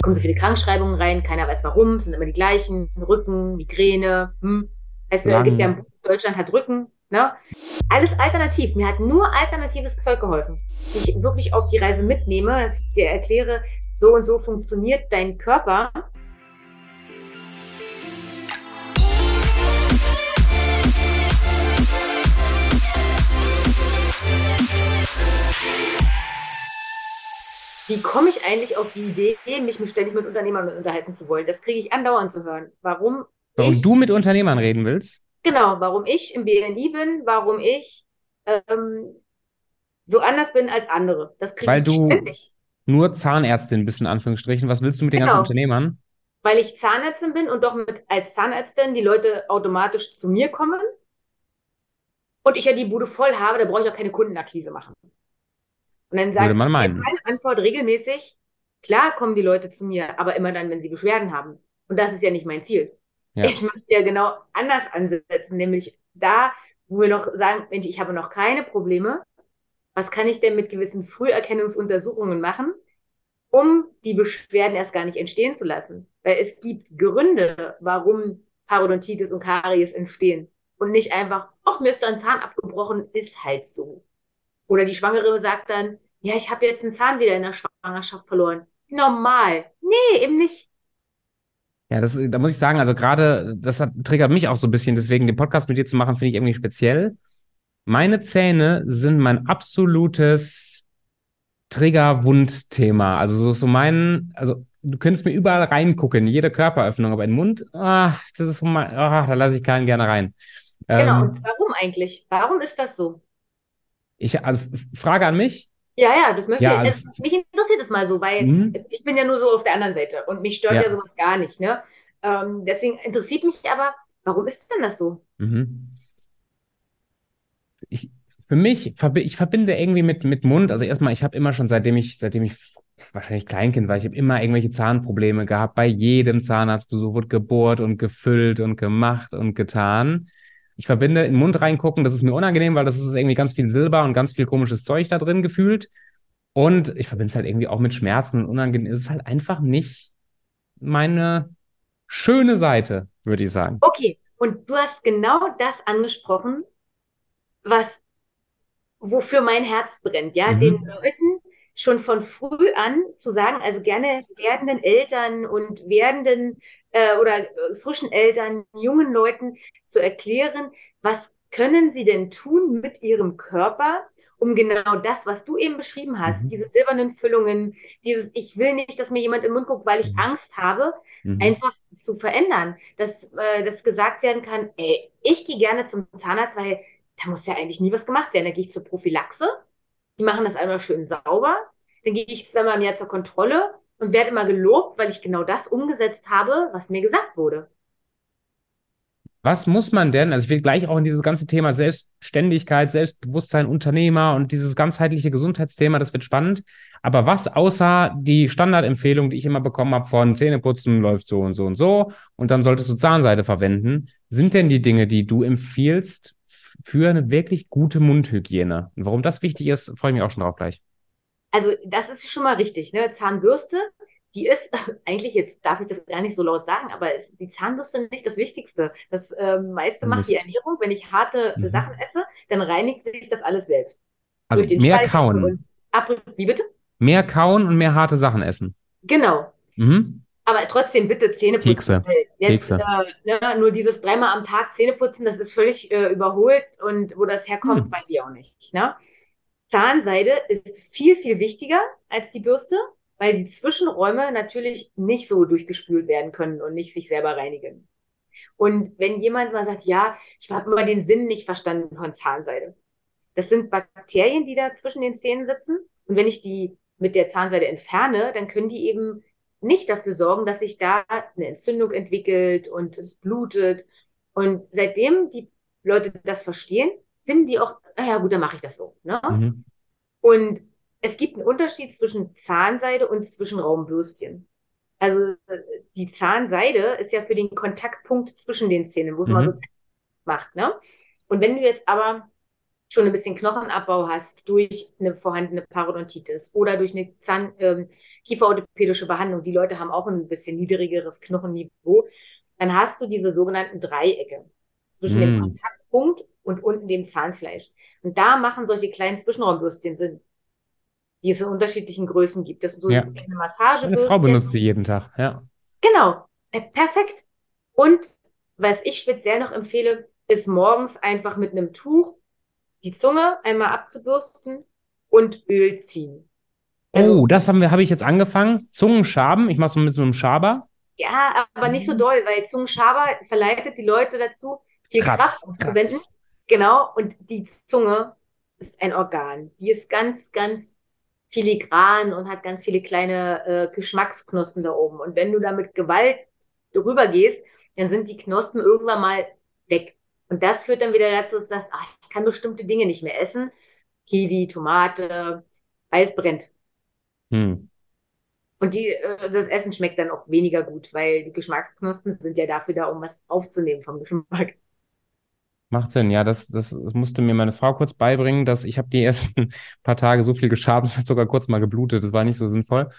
Es kommen so viele Krankschreibungen rein, keiner weiß warum, es sind immer die gleichen, Rücken, Migräne, hm. Es äh, gibt ja ein Buch, Deutschland hat Rücken, ne? Alles alternativ. Mir hat nur alternatives Zeug geholfen. Die ich wirklich auf die Reise mitnehme, dass ich dir erkläre, so und so funktioniert dein Körper. Wie komme ich eigentlich auf die Idee, mich ständig mit Unternehmern unterhalten zu wollen? Das kriege ich andauernd zu hören. Warum? Warum ich, du mit Unternehmern reden willst? Genau, warum ich im BNI bin, warum ich ähm, so anders bin als andere. Das kriege ich du ständig. Nur Zahnärztin bist in Anführungsstrichen. Was willst du mit den genau. ganzen Unternehmern? Weil ich Zahnärztin bin und doch mit, als Zahnärztin die Leute automatisch zu mir kommen und ich ja die Bude voll habe, da brauche ich auch keine Kundenakquise machen. Und dann sagt man meinen. meine Antwort regelmäßig, klar kommen die Leute zu mir, aber immer dann, wenn sie Beschwerden haben. Und das ist ja nicht mein Ziel. Ja. Ich möchte ja genau anders ansetzen, nämlich da, wo wir noch sagen, Mensch, ich habe noch keine Probleme. Was kann ich denn mit gewissen Früherkennungsuntersuchungen machen, um die Beschwerden erst gar nicht entstehen zu lassen? Weil es gibt Gründe, warum Parodontitis und Karies entstehen. Und nicht einfach, ach, mir ist da ein Zahn abgebrochen, ist halt so. Oder die Schwangere sagt dann, ja, ich habe jetzt einen Zahn wieder in der Schwangerschaft verloren. Normal. Nee, eben nicht. Ja, das, da muss ich sagen, also gerade, das hat, triggert mich auch so ein bisschen, deswegen den Podcast mit dir zu machen, finde ich irgendwie speziell. Meine Zähne sind mein absolutes Trigger-Wundthema. Also so, so mein, also du könntest mir überall reingucken, jede Körperöffnung, aber in den Mund, ah, das ist so mein, ah, da lasse ich keinen gerne rein. Genau, ähm, und warum eigentlich? Warum ist das so? Ich, also Frage an mich. Ja, ja, das möchte ja, ich. Also, mich interessiert es mal so, weil mhm. ich bin ja nur so auf der anderen Seite und mich stört ja, ja sowas gar nicht. Ne? Ähm, deswegen interessiert mich aber, warum ist denn das so? Mhm. Ich, für mich, ich verbinde irgendwie mit, mit Mund, also erstmal, ich habe immer schon, seitdem ich, seitdem ich wahrscheinlich Kleinkind war, ich habe immer irgendwelche Zahnprobleme gehabt. Bei jedem Zahnarztbesuch wurde gebohrt und gefüllt und gemacht und getan ich verbinde in den Mund reingucken, das ist mir unangenehm, weil das ist irgendwie ganz viel Silber und ganz viel komisches Zeug da drin gefühlt. Und ich verbinde es halt irgendwie auch mit Schmerzen und unangenehm. Es ist halt einfach nicht meine schöne Seite, würde ich sagen. Okay, und du hast genau das angesprochen, was wofür mein Herz brennt, ja, mhm. den Leuten schon von früh an zu sagen, also gerne werdenden Eltern und werdenden äh, oder äh, frischen Eltern, jungen Leuten zu erklären, was können sie denn tun mit ihrem Körper, um genau das, was du eben beschrieben hast, mhm. diese silbernen Füllungen, dieses Ich will nicht, dass mir jemand im Mund guckt, weil ich mhm. Angst habe, mhm. einfach zu verändern. Dass, äh, dass gesagt werden kann, ey, ich gehe gerne zum Zahnarzt, weil da muss ja eigentlich nie was gemacht werden. Da gehe ich zur Prophylaxe, die machen das einmal schön sauber, dann gehe ich zweimal im Jahr zur Kontrolle und werde immer gelobt, weil ich genau das umgesetzt habe, was mir gesagt wurde. Was muss man denn, also ich will gleich auch in dieses ganze Thema Selbstständigkeit, Selbstbewusstsein, Unternehmer und dieses ganzheitliche Gesundheitsthema, das wird spannend. Aber was außer die Standardempfehlung, die ich immer bekommen habe von Zähneputzen läuft so und so und so und dann solltest du Zahnseide verwenden, sind denn die Dinge, die du empfiehlst für eine wirklich gute Mundhygiene? Und warum das wichtig ist, freue ich mich auch schon drauf gleich also das ist schon mal richtig. Ne? Zahnbürste, die ist eigentlich, jetzt darf ich das gar nicht so laut sagen, aber ist die Zahnbürste nicht das Wichtigste. Das äh, meiste macht die Ernährung. Wenn ich harte mhm. Sachen esse, dann reinigt sich das alles selbst. Also mehr Speichel kauen. Wie bitte? Mehr kauen und mehr harte Sachen essen. Genau. Mhm. Aber trotzdem bitte Zähne putzen. Kekse. Jetzt Kekse. Äh, ne, nur dieses dreimal am Tag Zähne putzen, das ist völlig äh, überholt und wo das herkommt, hm. weiß ich auch nicht. Ne? Zahnseide ist viel, viel wichtiger als die Bürste, weil die Zwischenräume natürlich nicht so durchgespült werden können und nicht sich selber reinigen. Und wenn jemand mal sagt, ja, ich habe immer den Sinn nicht verstanden von Zahnseide. Das sind Bakterien, die da zwischen den Zähnen sitzen. Und wenn ich die mit der Zahnseide entferne, dann können die eben nicht dafür sorgen, dass sich da eine Entzündung entwickelt und es blutet. Und seitdem die Leute das verstehen, finden die auch, naja gut, dann mache ich das so. Ne? Mhm. Und es gibt einen Unterschied zwischen Zahnseide und Zwischenraumbürstchen. Also die Zahnseide ist ja für den Kontaktpunkt zwischen den Zähnen, wo es mhm. mal so macht. Ne? Und wenn du jetzt aber schon ein bisschen Knochenabbau hast durch eine vorhandene Parodontitis oder durch eine Zahn, ähm, kieferorthopädische Behandlung, die Leute haben auch ein bisschen niedrigeres Knochenniveau, dann hast du diese sogenannten Dreiecke zwischen mm. dem Kontaktpunkt und unten dem Zahnfleisch. Und da machen solche kleinen Zwischenraumbürstchen Sinn, die es in unterschiedlichen Größen gibt. Das sind so ja. kleine Massagebürstchen. Meine Frau benutzt sie jeden Tag, ja. Genau, äh, perfekt. Und was ich speziell noch empfehle, ist morgens einfach mit einem Tuch die Zunge einmal abzubürsten und Öl ziehen. Also, oh, das haben wir, habe ich jetzt angefangen. Zungenschaben. Ich mache so mit so einem Schaber. Ja, aber nicht so doll, weil Zungenschaber verleitet die Leute dazu, viel Kratz, Kraft aufzuwenden. Kratz. Genau. Und die Zunge ist ein Organ. Die ist ganz, ganz filigran und hat ganz viele kleine äh, Geschmacksknospen da oben. Und wenn du da mit Gewalt drüber gehst, dann sind die Knospen irgendwann mal weg. Und das führt dann wieder dazu, dass ach, ich kann bestimmte Dinge nicht mehr essen. Kiwi, Tomate, Eis brennt. Hm. Und die, äh, das Essen schmeckt dann auch weniger gut, weil die Geschmacksknospen sind ja dafür da, um was aufzunehmen vom Geschmack. Macht Sinn, ja, das, das, das musste mir meine Frau kurz beibringen, dass ich habe die ersten paar Tage so viel geschabt, es hat sogar kurz mal geblutet, das war nicht so sinnvoll.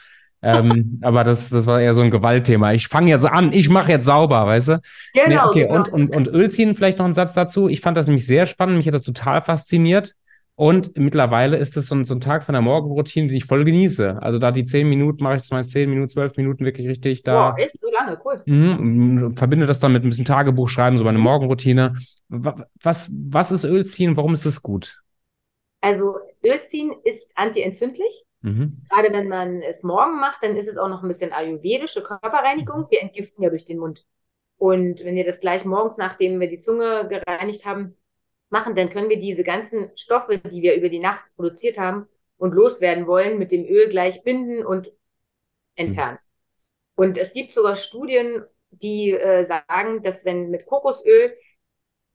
ähm, aber das, das war eher so ein Gewaltthema. Ich fange jetzt an, ich mache jetzt sauber, weißt du? Genau. Nee, okay, genau. Und, und, und Öl ziehen, vielleicht noch ein Satz dazu. Ich fand das nämlich sehr spannend, mich hat das total fasziniert. Und mittlerweile ist es so ein, so ein Tag von der Morgenroutine, den ich voll genieße. Also da die zehn Minuten mache ich das mal zehn Minuten, zwölf Minuten wirklich richtig da. Boah, echt so lange, cool. Mh, verbinde das dann mit ein bisschen Tagebuch schreiben, so meine Morgenroutine. Was, was ist Ölziehen? Warum ist es gut? Also Ölziehen ist antientzündlich. Mhm. Gerade wenn man es morgen macht, dann ist es auch noch ein bisschen ayurvedische Körperreinigung. Wir entgiften ja durch den Mund. Und wenn wir das gleich morgens, nachdem wir die Zunge gereinigt haben, machen, dann können wir diese ganzen Stoffe, die wir über die Nacht produziert haben und loswerden wollen, mit dem Öl gleich binden und entfernen. Mhm. Und es gibt sogar Studien, die äh, sagen, dass wenn mit Kokosöl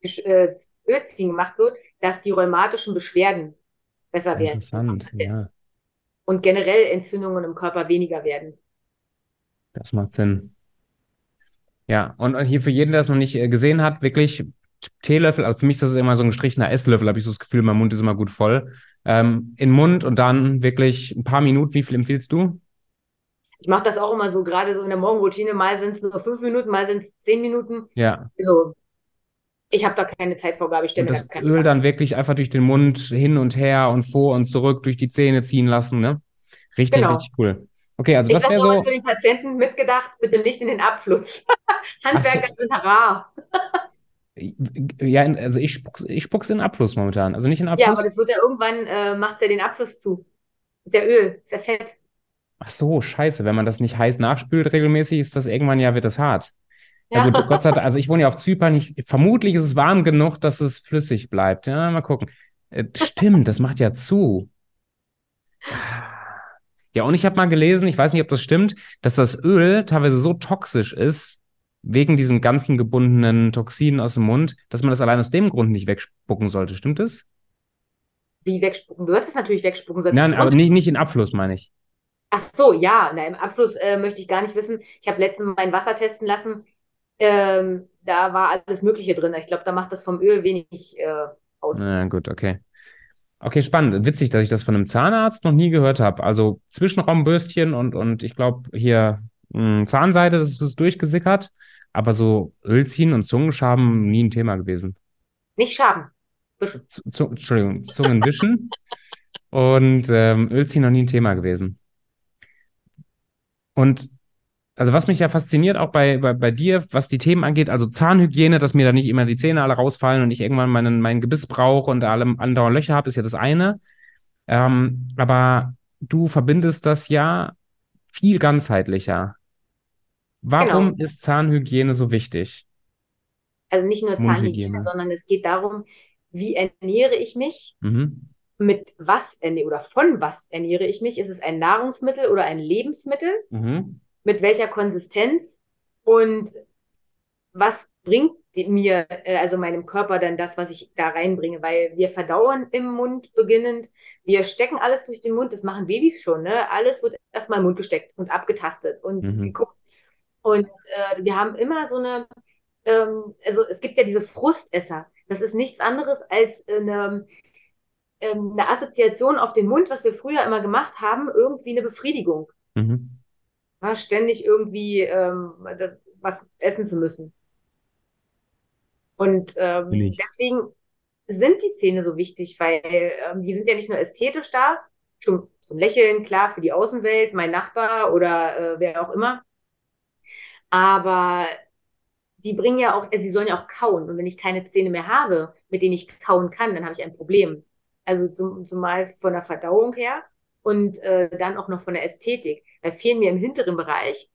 äh, Ölziehen gemacht wird, dass die rheumatischen Beschwerden besser werden. Interessant, ja. Und generell Entzündungen im Körper weniger werden. Das macht Sinn. Ja, und hier für jeden, der es noch nicht äh, gesehen hat, wirklich Teelöffel, also für mich ist das immer so ein gestrichener Esslöffel, habe ich so das Gefühl, mein Mund ist immer gut voll. Ähm, in den Mund und dann wirklich ein paar Minuten. Wie viel empfiehlst du? Ich mache das auch immer so, gerade so in der Morgenroutine. Mal sind es nur fünf Minuten, mal sind es zehn Minuten. Ja. So. Ich habe da keine Zeitvorgabe. Ich stelle das Öl Frage. dann wirklich einfach durch den Mund hin und her und vor und zurück durch die Zähne ziehen lassen, ne? Richtig, genau. richtig cool. Okay, also ich das wäre so. zu den Patienten mitgedacht, bitte nicht in den Abfluss. Handwerker so. sind rar. Ja, also ich spuck's, ich spuck's in Abfluss momentan. Also nicht in Abfluss. Ja, aber das wird ja irgendwann, äh, macht ja den Abfluss zu. Ja Öl, ja Fett. Ach so, scheiße. Wenn man das nicht heiß nachspült regelmäßig, ist das irgendwann ja, wird das hart. Ja, ja gut, Gott sei Dank, also ich wohne ja auf Zypern. Ich, vermutlich ist es warm genug, dass es flüssig bleibt. Ja, mal gucken. Äh, stimmt, das macht ja zu. Ja, und ich habe mal gelesen, ich weiß nicht, ob das stimmt, dass das Öl teilweise so toxisch ist, wegen diesen ganzen gebundenen Toxinen aus dem Mund, dass man das allein aus dem Grund nicht wegspucken sollte. Stimmt das? Wie wegspucken? Du sollst es natürlich wegspucken. Nein, aber nicht, nicht in Abfluss, meine ich. Ach so, ja. Na, Im Abfluss äh, möchte ich gar nicht wissen. Ich habe letztens mein Wasser testen lassen. Ähm, da war alles Mögliche drin. Ich glaube, da macht das vom Öl wenig äh, aus. Na gut, okay. Okay, spannend. Witzig, dass ich das von einem Zahnarzt noch nie gehört habe. Also Zwischenraumbürstchen und, und ich glaube hier mh, hm, Zahnseide, das ist durchgesickert. Aber so Ölziehen und Zungenschaben nie ein Thema gewesen. Nicht Schaben, wischen. Z Entschuldigung, Zungenwischen und ähm, Ölziehen noch nie ein Thema gewesen. Und also was mich ja fasziniert, auch bei, bei, bei dir, was die Themen angeht, also Zahnhygiene, dass mir da nicht immer die Zähne alle rausfallen und ich irgendwann meinen, mein Gebiss brauche und alle andauernd Löcher habe, ist ja das eine. Ähm, aber du verbindest das ja viel ganzheitlicher. Warum genau. ist Zahnhygiene so wichtig? Also nicht nur Zahnhygiene, sondern es geht darum, wie ernähre ich mich? Mhm. Mit was ernähre oder von was ernähre ich mich? Ist es ein Nahrungsmittel oder ein Lebensmittel? Mhm. Mit welcher Konsistenz? Und was bringt mir, äh, also meinem Körper dann das, was ich da reinbringe? Weil wir verdauen im Mund beginnend. Wir stecken alles durch den Mund. Das machen Babys schon, ne? Alles wird erstmal im Mund gesteckt und abgetastet und mhm. geguckt und äh, wir haben immer so eine, ähm, also es gibt ja diese Frustesser. Das ist nichts anderes als eine, ähm, eine Assoziation auf den Mund, was wir früher immer gemacht haben, irgendwie eine Befriedigung. Mhm. Ja, ständig irgendwie ähm, das, was essen zu müssen. Und ähm, deswegen sind die Zähne so wichtig, weil ähm, die sind ja nicht nur ästhetisch da, schon zum Lächeln, klar, für die Außenwelt, mein Nachbar oder äh, wer auch immer. Aber die bringen ja auch, also die sollen ja auch kauen. Und wenn ich keine Zähne mehr habe, mit denen ich kauen kann, dann habe ich ein Problem. Also zum, zumal von der Verdauung her und äh, dann auch noch von der Ästhetik. Da fehlen mir im hinteren Bereich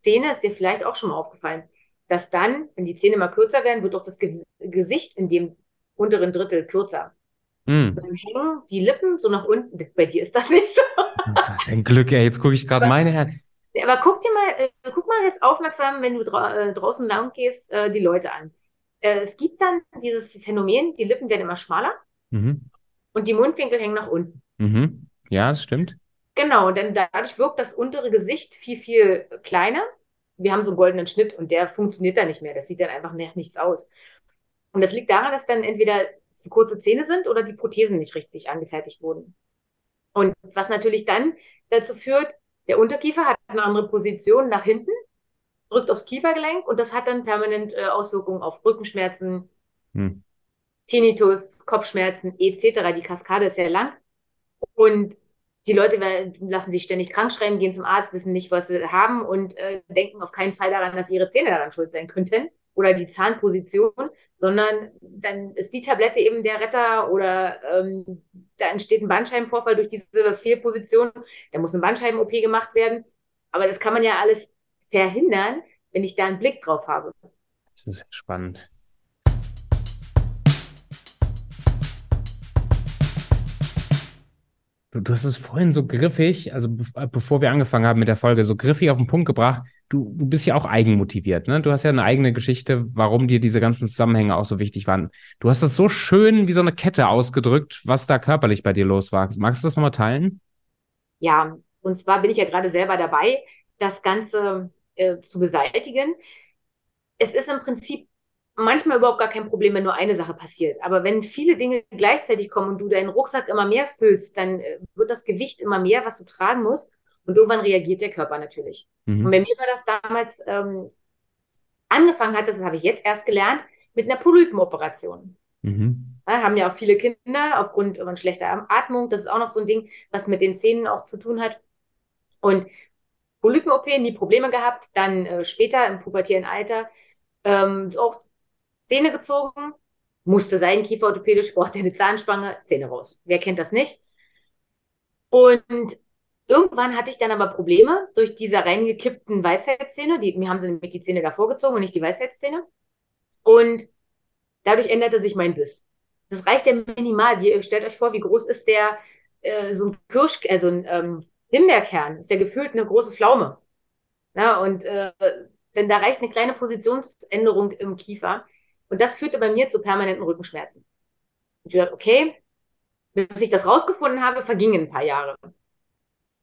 Zähne, ist dir vielleicht auch schon mal aufgefallen, dass dann, wenn die Zähne mal kürzer werden, wird auch das Ge Gesicht in dem unteren Drittel kürzer. Mm. Dann hängen die Lippen so nach unten. Bei dir ist das nicht so. Das ist ein Glück, ey. Jetzt gucke ich gerade meine Herren. Aber guck dir mal, äh, guck mal jetzt aufmerksam, wenn du dra äh, draußen lang gehst, äh, die Leute an. Äh, es gibt dann dieses Phänomen, die Lippen werden immer schmaler mhm. und die Mundwinkel hängen nach unten. Mhm. Ja, das stimmt. Genau, denn dadurch wirkt das untere Gesicht viel, viel kleiner. Wir haben so einen goldenen Schnitt und der funktioniert dann nicht mehr. Das sieht dann einfach nach nichts aus. Und das liegt daran, dass dann entweder zu kurze Zähne sind oder die Prothesen nicht richtig angefertigt wurden. Und was natürlich dann dazu führt, der Unterkiefer hat eine andere Position nach hinten, drückt aufs Kiefergelenk und das hat dann permanent äh, Auswirkungen auf Rückenschmerzen, hm. Tinnitus, Kopfschmerzen etc. Die Kaskade ist sehr lang. Und die Leute lassen sich ständig krank schreiben, gehen zum Arzt, wissen nicht, was sie haben und äh, denken auf keinen Fall daran, dass ihre Zähne daran schuld sein könnten oder die Zahnposition, sondern dann ist die Tablette eben der Retter oder ähm, da entsteht ein Bandscheibenvorfall durch diese Fehlposition, da muss eine Bandscheiben-OP gemacht werden. Aber das kann man ja alles verhindern, wenn ich da einen Blick drauf habe. Das ist spannend. Du, hast es vorhin so griffig, also äh, bevor wir angefangen haben mit der Folge, so griffig auf den Punkt gebracht. Du, du bist ja auch eigenmotiviert, ne? Du hast ja eine eigene Geschichte, warum dir diese ganzen Zusammenhänge auch so wichtig waren. Du hast das so schön wie so eine Kette ausgedrückt, was da körperlich bei dir los war. Magst du das nochmal teilen? Ja, und zwar bin ich ja gerade selber dabei, das Ganze äh, zu beseitigen. Es ist im Prinzip manchmal überhaupt gar kein Problem, wenn nur eine Sache passiert. Aber wenn viele Dinge gleichzeitig kommen und du deinen Rucksack immer mehr füllst, dann äh, wird das Gewicht immer mehr, was du tragen musst. Und irgendwann reagiert der Körper natürlich. Mhm. Und bei mir war das damals, ähm, angefangen hat, das habe ich jetzt erst gelernt, mit einer Polypenoperation. Mhm. Ja, haben ja auch viele Kinder aufgrund von schlechter Atmung. Das ist auch noch so ein Ding, was mit den Zähnen auch zu tun hat. Und Polypen-OP, nie Probleme gehabt. Dann äh, später im pubertären Alter ähm, auch Zähne gezogen, musste sein, Kieferorthopädisch, brauchte eine Zahnspange, Zähne raus. Wer kennt das nicht? Und irgendwann hatte ich dann aber Probleme durch diese reingekippten Weisheitszähne. Die, mir haben sie nämlich die Zähne davor gezogen und nicht die Weisheitszähne. Und dadurch änderte sich mein Biss. Das reicht ja minimal. Ihr stellt euch vor, wie groß ist der, äh, so ein Kirsch, also ein ähm, Himbeerkern, ist ja gefühlt eine große Pflaume. Ja, und äh, denn da reicht eine kleine Positionsänderung im Kiefer. Und das führte bei mir zu permanenten Rückenschmerzen. Und ich dachte, okay, bis ich das rausgefunden habe, vergingen ein paar Jahre.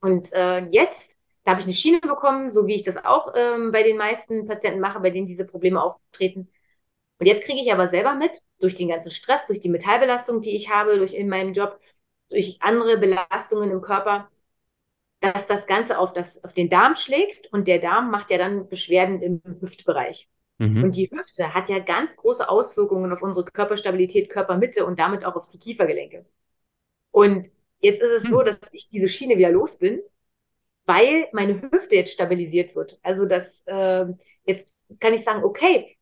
Und äh, jetzt, da habe ich eine Schiene bekommen, so wie ich das auch ähm, bei den meisten Patienten mache, bei denen diese Probleme auftreten. Und jetzt kriege ich aber selber mit, durch den ganzen Stress, durch die Metallbelastung, die ich habe, durch in meinem Job, durch andere Belastungen im Körper, dass das Ganze auf, das, auf den Darm schlägt und der Darm macht ja dann Beschwerden im Hüftbereich. Mhm. Und die Hüfte hat ja ganz große Auswirkungen auf unsere Körperstabilität, Körpermitte und damit auch auf die Kiefergelenke. Und jetzt ist es so, dass ich diese Schiene wieder los bin, weil meine Hüfte jetzt stabilisiert wird. Also das, äh, jetzt kann ich sagen, okay,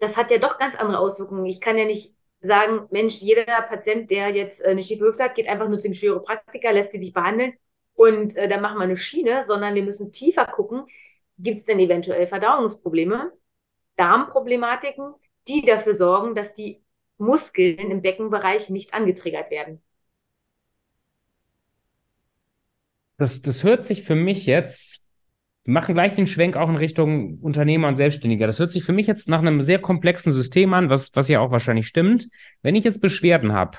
das hat ja doch ganz andere Auswirkungen. Ich kann ja nicht sagen, Mensch, jeder Patient, der jetzt äh, eine schiefe Hüfte hat, geht einfach nur zum Chiropraktiker, lässt sie sich behandeln und äh, dann machen wir eine Schiene, sondern wir müssen tiefer gucken, gibt es denn eventuell Verdauungsprobleme? Darmproblematiken, die dafür sorgen, dass die Muskeln im Beckenbereich nicht angetriggert werden. Das, das hört sich für mich jetzt, wir machen gleich den Schwenk auch in Richtung Unternehmer und Selbstständiger. Das hört sich für mich jetzt nach einem sehr komplexen System an, was, was ja auch wahrscheinlich stimmt. Wenn ich jetzt Beschwerden habe,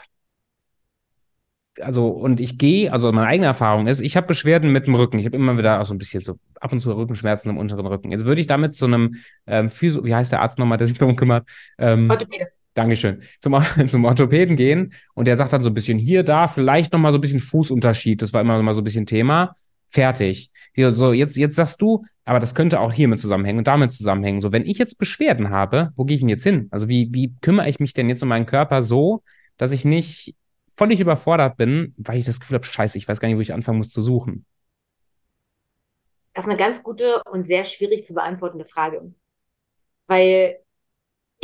also und ich gehe, also meine eigene Erfahrung ist, ich habe Beschwerden mit dem Rücken. Ich habe immer wieder auch so ein bisschen so ab und zu Rückenschmerzen im unteren Rücken. Jetzt würde ich damit zu einem ähm, Physio, wie heißt der Arzt nochmal, der sich darum kümmert? Ähm, Orthopäde. Dankeschön, zum, zum Orthopäden gehen und der sagt dann so ein bisschen hier, da, vielleicht nochmal so ein bisschen Fußunterschied. Das war immer mal so ein bisschen Thema. Fertig. So, jetzt, jetzt sagst du, aber das könnte auch hiermit zusammenhängen und damit zusammenhängen. So, wenn ich jetzt Beschwerden habe, wo gehe ich denn jetzt hin? Also, wie, wie kümmere ich mich denn jetzt um meinen Körper so, dass ich nicht völlig überfordert bin, weil ich das Gefühl habe, scheiße, ich weiß gar nicht, wo ich anfangen muss zu suchen? Das ist eine ganz gute und sehr schwierig zu beantwortende Frage. Weil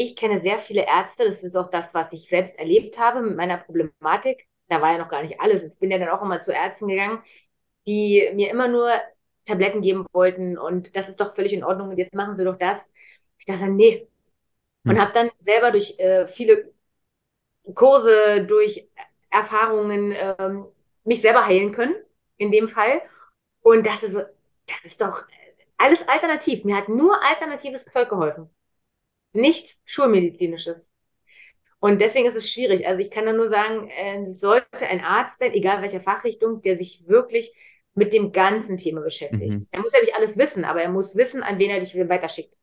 ich kenne sehr viele Ärzte, das ist auch das, was ich selbst erlebt habe mit meiner Problematik. Da war ja noch gar nicht alles. Ich bin ja dann auch immer zu Ärzten gegangen, die mir immer nur Tabletten geben wollten und das ist doch völlig in Ordnung und jetzt machen sie doch das. Ich dachte, nee. Und hm. habe dann selber durch äh, viele Kurse, durch Erfahrungen ähm, mich selber heilen können, in dem Fall. Und dachte so, das ist doch alles alternativ. Mir hat nur alternatives Zeug geholfen. Nichts Schulmedizinisches. Und deswegen ist es schwierig. Also ich kann da nur sagen, äh, es sollte ein Arzt sein, egal welcher Fachrichtung, der sich wirklich mit dem ganzen Thema beschäftigt. Mhm. Er muss ja nicht alles wissen, aber er muss wissen, an wen er dich weiterschickt.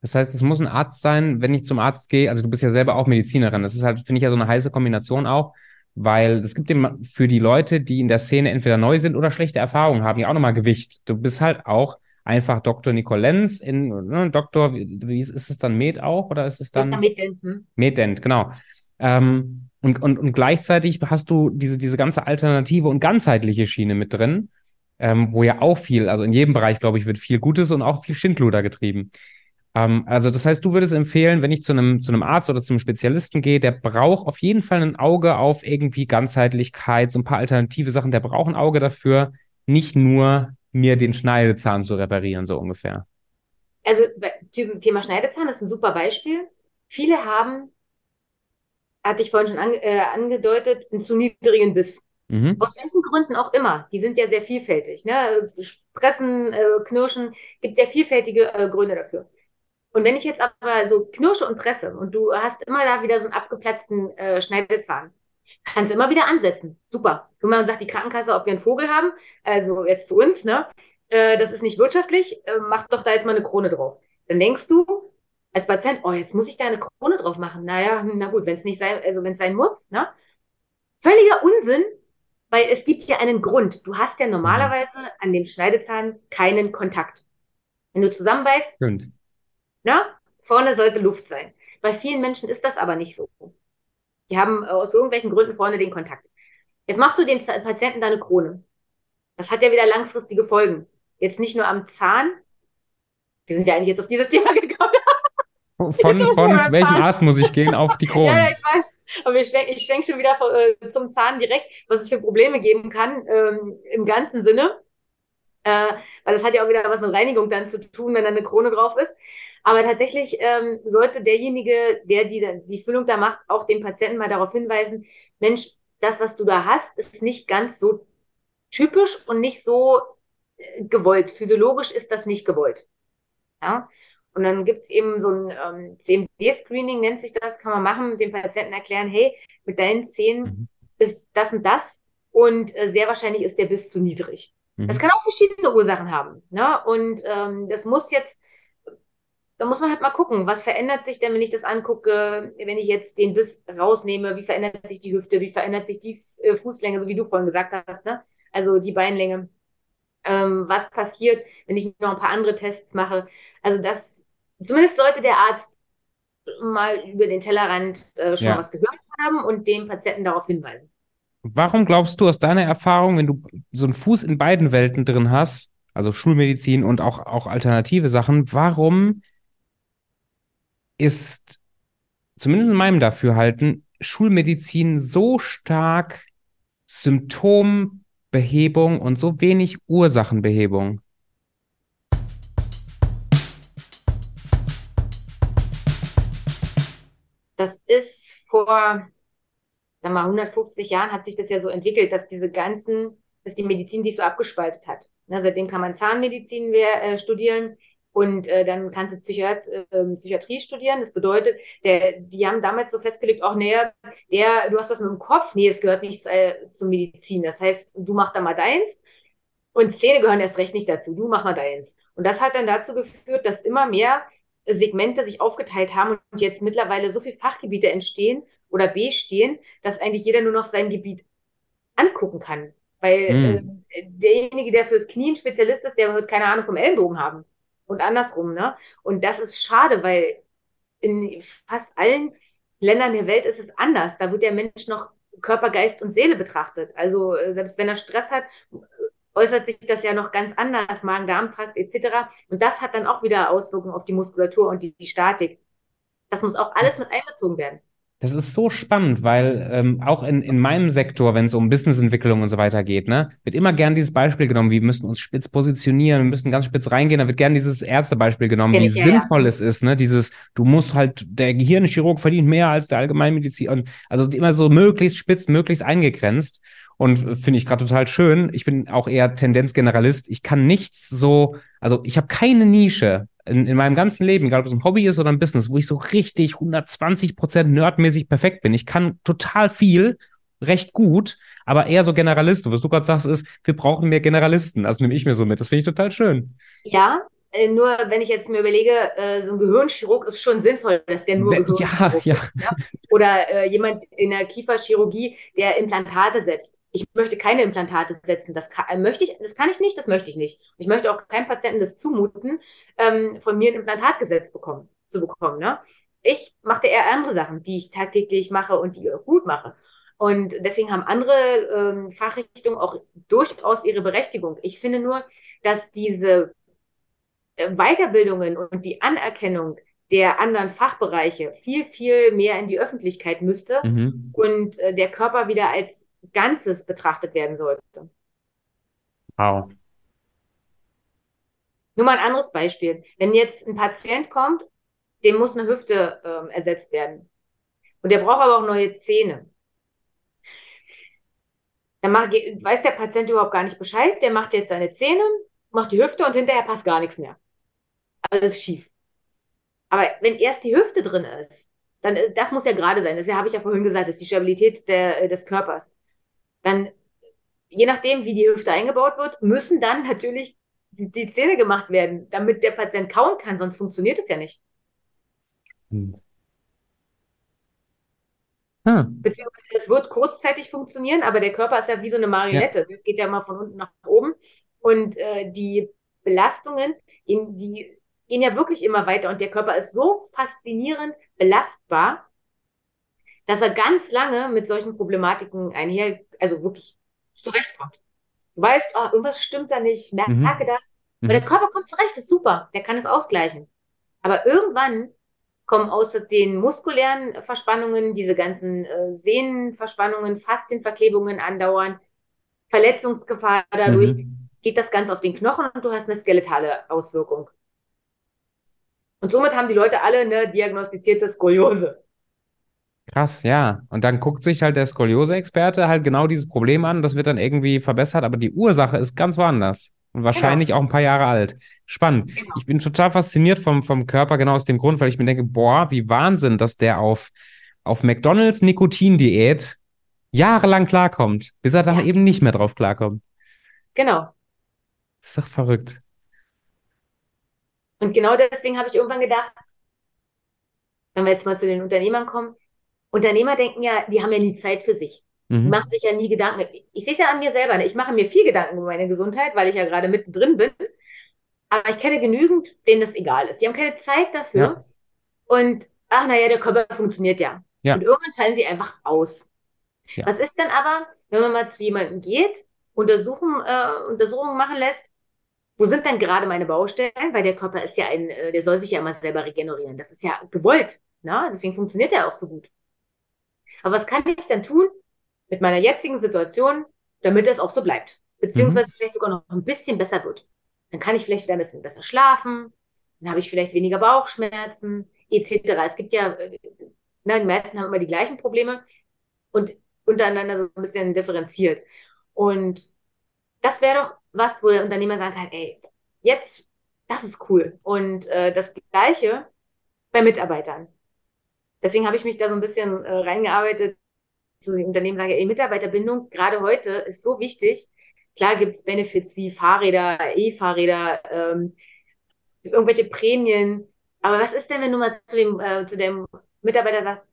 Das heißt, es muss ein Arzt sein, wenn ich zum Arzt gehe. Also du bist ja selber auch Medizinerin. Das ist halt, finde ich ja so eine heiße Kombination auch, weil es gibt eben für die Leute, die in der Szene entweder neu sind oder schlechte Erfahrungen haben, ja auch nochmal Gewicht. Du bist halt auch einfach Dr. Nicolenz in ne, Doktor, wie, wie ist, es dann Med auch oder ist es dann? Dr. Medent. Hm? Medent, genau. Ähm, und, und, und gleichzeitig hast du diese, diese ganze alternative und ganzheitliche Schiene mit drin, ähm, wo ja auch viel, also in jedem Bereich, glaube ich, wird viel Gutes und auch viel Schindluder getrieben. Ähm, also das heißt, du würdest empfehlen, wenn ich zu einem, zu einem Arzt oder zu einem Spezialisten gehe, der braucht auf jeden Fall ein Auge auf irgendwie Ganzheitlichkeit, so ein paar alternative Sachen, der braucht ein Auge dafür, nicht nur mir den Schneidezahn zu reparieren, so ungefähr. Also Thema Schneidezahn ist ein super Beispiel. Viele haben hatte ich vorhin schon an, äh, angedeutet, einen zu niedrigen Biss. Mhm. Aus welchen Gründen auch immer. Die sind ja sehr vielfältig. Ne? Pressen, äh, Knirschen, gibt sehr vielfältige äh, Gründe dafür. Und wenn ich jetzt aber so knirsche und presse und du hast immer da wieder so einen abgeplatzten äh, Schneidezahn, kannst du immer wieder ansetzen. Super. Wenn man sagt, die Krankenkasse, ob wir einen Vogel haben, also jetzt zu uns, ne, äh, das ist nicht wirtschaftlich, äh, mach doch da jetzt mal eine Krone drauf. Dann denkst du, als Patient, oh, jetzt muss ich da eine Krone drauf machen. Naja, na gut, wenn es nicht sein, also wenn es sein muss, ne? Völliger Unsinn, weil es gibt ja einen Grund. Du hast ja normalerweise an dem Schneidezahn keinen Kontakt. Wenn du zusammenbeißt, Stimmt. Na, vorne sollte Luft sein. Bei vielen Menschen ist das aber nicht so. Die haben aus irgendwelchen Gründen vorne den Kontakt. Jetzt machst du dem Patienten deine Krone. Das hat ja wieder langfristige Folgen. Jetzt nicht nur am Zahn. Wir sind ja eigentlich jetzt auf dieses Thema gekommen. Von, von welchem Arzt muss ich gehen auf die Krone? ja, ich weiß. Aber ich schwenke schwenk schon wieder äh, zum Zahn direkt, was es für Probleme geben kann, ähm, im ganzen Sinne. Äh, weil das hat ja auch wieder was mit Reinigung dann zu tun, wenn da eine Krone drauf ist. Aber tatsächlich ähm, sollte derjenige, der die, die Füllung da macht, auch den Patienten mal darauf hinweisen, Mensch, das, was du da hast, ist nicht ganz so typisch und nicht so äh, gewollt. Physiologisch ist das nicht gewollt. Ja? Und dann gibt es eben so ein ähm, CMD-Screening, nennt sich das, kann man machen, dem Patienten erklären, hey, mit deinen Zähnen mhm. ist das und das und äh, sehr wahrscheinlich ist der Biss zu niedrig. Mhm. Das kann auch verschiedene Ursachen haben. Ne? Und ähm, das muss jetzt, da muss man halt mal gucken, was verändert sich denn, wenn ich das angucke, wenn ich jetzt den Biss rausnehme, wie verändert sich die Hüfte, wie verändert sich die äh, Fußlänge, so wie du vorhin gesagt hast, ne? also die Beinlänge. Ähm, was passiert, wenn ich noch ein paar andere Tests mache. Also das zumindest sollte der Arzt mal über den Tellerrand äh, schon ja. was gehört haben und dem Patienten darauf hinweisen. Warum glaubst du aus deiner Erfahrung, wenn du so einen Fuß in beiden Welten drin hast, also Schulmedizin und auch, auch alternative Sachen, warum ist zumindest in meinem Dafürhalten Schulmedizin so stark Symptombehebung und so wenig Ursachenbehebung? das ist vor, sagen wir 150 Jahren hat sich das ja so entwickelt, dass diese ganzen, dass die Medizin sich so abgespaltet hat. Ne, seitdem kann man Zahnmedizin äh, studieren und äh, dann kannst du Psychiat äh, Psychiatrie studieren. Das bedeutet, der, die haben damals so festgelegt, auch näher, der, du hast das mit dem Kopf, nee, es gehört nicht äh, zur Medizin. Das heißt, du machst da mal deins und Zähne gehören erst recht nicht dazu. Du mach mal deins. Und das hat dann dazu geführt, dass immer mehr Segmente sich aufgeteilt haben und jetzt mittlerweile so viele Fachgebiete entstehen oder bestehen, dass eigentlich jeder nur noch sein Gebiet angucken kann. Weil mhm. äh, derjenige, der fürs Knie ein Spezialist ist, der wird keine Ahnung vom Ellenbogen haben. Und andersrum, ne? Und das ist schade, weil in fast allen Ländern der Welt ist es anders. Da wird der Mensch noch Körper, Geist und Seele betrachtet. Also äh, selbst wenn er Stress hat, äußert sich das ja noch ganz anders, Magen-Darm-Trakt etc. Und das hat dann auch wieder Auswirkungen auf die Muskulatur und die, die Statik. Das muss auch alles mit einbezogen werden. Das ist so spannend, weil ähm, auch in, in meinem Sektor, wenn es um Businessentwicklung und so weiter geht, ne, wird immer gern dieses Beispiel genommen, wir müssen uns spitz positionieren, wir müssen ganz spitz reingehen, da wird gern dieses Ärztebeispiel genommen, Kenn wie ja, sinnvoll ja. es ist, ne, dieses, du musst halt, der Gehirnchirurg verdient mehr als der Allgemeinmedizin und also immer so möglichst spitz, möglichst eingegrenzt und finde ich gerade total schön. Ich bin auch eher Tendenzgeneralist. Ich kann nichts so, also ich habe keine Nische, in, in meinem ganzen Leben, egal ob es ein Hobby ist oder ein Business, wo ich so richtig 120 Prozent nerdmäßig perfekt bin. Ich kann total viel, recht gut, aber eher so Generalist. Und was du gerade sagst, ist, wir brauchen mehr Generalisten. Das nehme ich mir so mit. Das finde ich total schön. Ja, äh, nur wenn ich jetzt mir überlege, äh, so ein Gehirnchirurg ist schon sinnvoll, dass der nur Gehirnchirurg ja, ja. ist. Oder äh, jemand in der Kieferchirurgie, der Implantate setzt. Ich möchte keine Implantate setzen. Das kann, äh, möchte ich, das kann ich nicht, das möchte ich nicht. Ich möchte auch keinem Patienten das zumuten, ähm, von mir ein Implantat gesetzt bekommen, zu bekommen. Ne? Ich mache eher andere Sachen, die ich tagtäglich mache und die ich auch gut mache. Und deswegen haben andere ähm, Fachrichtungen auch durchaus ihre Berechtigung. Ich finde nur, dass diese äh, Weiterbildungen und die Anerkennung der anderen Fachbereiche viel, viel mehr in die Öffentlichkeit müsste mhm. und äh, der Körper wieder als Ganzes betrachtet werden sollte. Wow. Nur mal ein anderes Beispiel. Wenn jetzt ein Patient kommt, dem muss eine Hüfte ähm, ersetzt werden. Und der braucht aber auch neue Zähne. Dann macht, weiß der Patient überhaupt gar nicht Bescheid. Der macht jetzt seine Zähne, macht die Hüfte und hinterher passt gar nichts mehr alles schief. Aber wenn erst die Hüfte drin ist, dann äh, das muss ja gerade sein. Das habe ich ja vorhin gesagt, das ist die Stabilität der, äh, des Körpers. Dann, je nachdem, wie die Hüfte eingebaut wird, müssen dann natürlich die, die Zähne gemacht werden, damit der Patient kauen kann, sonst funktioniert es ja nicht. Hm. Hm. Beziehungsweise es wird kurzzeitig funktionieren, aber der Körper ist ja wie so eine Marionette. Es ja. geht ja immer von unten nach oben. Und äh, die Belastungen, in die gehen ja wirklich immer weiter und der Körper ist so faszinierend belastbar, dass er ganz lange mit solchen Problematiken einher, also wirklich zurechtkommt. Du weißt, oh, irgendwas stimmt da nicht, merke mhm. das. Mhm. der Körper kommt zurecht, ist super, der kann es ausgleichen. Aber irgendwann kommen außer den muskulären Verspannungen diese ganzen äh, Sehnenverspannungen, Faszienverklebungen andauern, Verletzungsgefahr dadurch, mhm. geht das Ganze auf den Knochen und du hast eine skeletale Auswirkung. Und somit haben die Leute alle eine diagnostizierte Skoliose. Krass, ja. Und dann guckt sich halt der Skoliose-Experte halt genau dieses Problem an. Das wird dann irgendwie verbessert, aber die Ursache ist ganz woanders. Und wahrscheinlich genau. auch ein paar Jahre alt. Spannend. Genau. Ich bin total fasziniert vom, vom Körper, genau aus dem Grund, weil ich mir denke, boah, wie Wahnsinn, dass der auf, auf McDonalds Nikotindiät jahrelang klarkommt, bis er dann ja. eben nicht mehr drauf klarkommt. Genau. ist doch verrückt. Und genau deswegen habe ich irgendwann gedacht, wenn wir jetzt mal zu den Unternehmern kommen, Unternehmer denken ja, die haben ja nie Zeit für sich. Mhm. Die machen sich ja nie Gedanken. Ich sehe es ja an mir selber. Ne? Ich mache mir viel Gedanken über meine Gesundheit, weil ich ja gerade mittendrin bin. Aber ich kenne genügend, denen das egal ist. Die haben keine Zeit dafür. Ja. Und ach, naja, der Körper funktioniert ja. ja. Und irgendwann fallen sie einfach aus. Ja. Was ist denn aber, wenn man mal zu jemandem geht, Untersuchung, äh, Untersuchungen machen lässt wo sind dann gerade meine Baustellen? Weil der Körper ist ja ein, äh, der soll sich ja immer selber regenerieren. Das ist ja gewollt. Ne? Deswegen funktioniert er auch so gut. Aber was kann ich dann tun mit meiner jetzigen Situation, damit das auch so bleibt? Beziehungsweise mhm. vielleicht sogar noch ein bisschen besser wird. Dann kann ich vielleicht wieder ein bisschen besser schlafen, dann habe ich vielleicht weniger Bauchschmerzen, etc. Es gibt ja, äh, na, die meisten haben immer die gleichen Probleme und untereinander so ein bisschen differenziert. Und das wäre doch was, wo der Unternehmer sagen kann, ey, jetzt, das ist cool. Und äh, das Gleiche bei Mitarbeitern. Deswegen habe ich mich da so ein bisschen äh, reingearbeitet, zu den Unternehmen sage, ey, Mitarbeiterbindung, gerade heute, ist so wichtig. Klar gibt's Benefits wie Fahrräder, E-Fahrräder, ähm, irgendwelche Prämien, Aber was ist denn, wenn du mal zu dem, äh, zu dem Mitarbeiter sagst,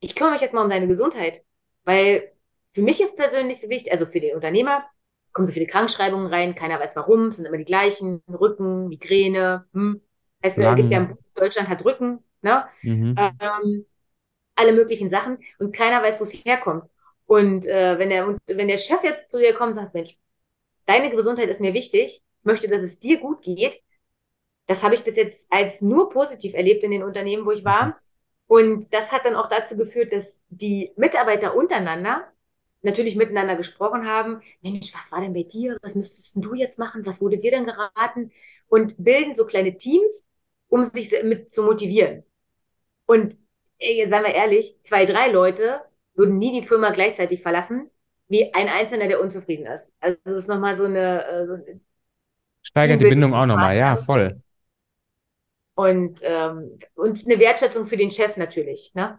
ich kümmere mich jetzt mal um deine Gesundheit, weil für mich ist persönlich so wichtig, also für den Unternehmer, es kommen so viele Krankschreibungen rein, keiner weiß warum, es sind immer die gleichen, Rücken, Migräne, hm. Es äh, gibt ja, Deutschland hat Rücken, ne? Mhm. Ähm, alle möglichen Sachen und keiner weiß, wo es herkommt. Und äh, wenn, der, wenn der Chef jetzt zu dir kommt und sagt, Mensch, deine Gesundheit ist mir wichtig, möchte, dass es dir gut geht, das habe ich bis jetzt als nur positiv erlebt in den Unternehmen, wo ich war. Mhm. Und das hat dann auch dazu geführt, dass die Mitarbeiter untereinander natürlich miteinander gesprochen haben. Mensch, was war denn bei dir? Was müsstest du jetzt machen? Was wurde dir denn geraten? Und bilden so kleine Teams, um sich mit zu motivieren. Und ey, sagen wir ehrlich, zwei, drei Leute würden nie die Firma gleichzeitig verlassen, wie ein Einzelner, der unzufrieden ist. Also das ist nochmal so eine, äh, so eine Steigert die Bindung auch nochmal, ja, voll. Und, ähm, und eine Wertschätzung für den Chef natürlich, ne?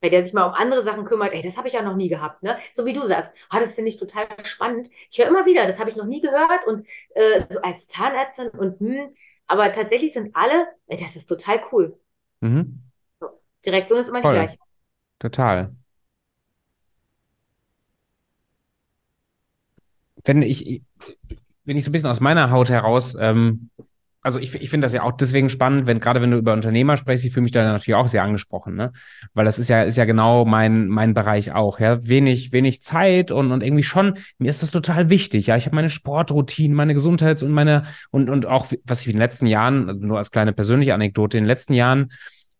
Weil der sich mal um andere Sachen kümmert, ey, das habe ich ja noch nie gehabt, ne? So wie du sagst, ah, das finde ich total spannend. Ich höre immer wieder, das habe ich noch nie gehört und äh, so als Zahnärztin und hm, aber tatsächlich sind alle, ey, das ist total cool. Mhm. So, die Reaktion ist immer Voll. die gleiche. Total. Wenn ich, wenn ich so ein bisschen aus meiner Haut heraus, ähm, also ich, ich finde das ja auch deswegen spannend, wenn gerade wenn du über Unternehmer sprichst, ich fühle mich da natürlich auch sehr angesprochen, ne? Weil das ist ja, ist ja genau mein, mein Bereich auch, ja. Wenig, wenig Zeit und, und irgendwie schon, mir ist das total wichtig, ja. Ich habe meine Sportroutinen, meine Gesundheits- und meine, und, und auch, was ich in den letzten Jahren, also nur als kleine persönliche Anekdote, in den letzten Jahren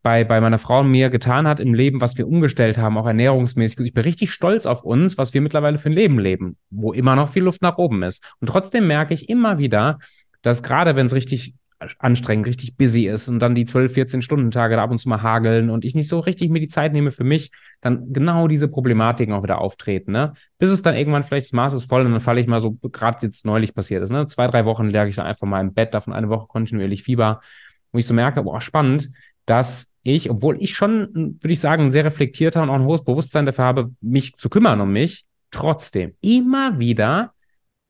bei, bei meiner Frau und mir getan hat im Leben, was wir umgestellt haben, auch ernährungsmäßig. Ich bin richtig stolz auf uns, was wir mittlerweile für ein Leben leben, wo immer noch viel Luft nach oben ist. Und trotzdem merke ich immer wieder, dass gerade wenn es richtig anstrengend, richtig busy ist und dann die 12, 14 Stunden Tage da ab und zu mal hageln und ich nicht so richtig mir die Zeit nehme für mich, dann genau diese Problematiken auch wieder auftreten, ne? Bis es dann irgendwann vielleicht das Maß ist voll und dann falle ich mal so, gerade jetzt neulich passiert ist, ne? Zwei, drei Wochen lag ich dann einfach mal im Bett, davon eine Woche kontinuierlich Fieber, wo ich so merke, boah, spannend, dass ich, obwohl ich schon, würde ich sagen, ein sehr reflektierter und auch ein hohes Bewusstsein dafür habe, mich zu kümmern um mich, trotzdem immer wieder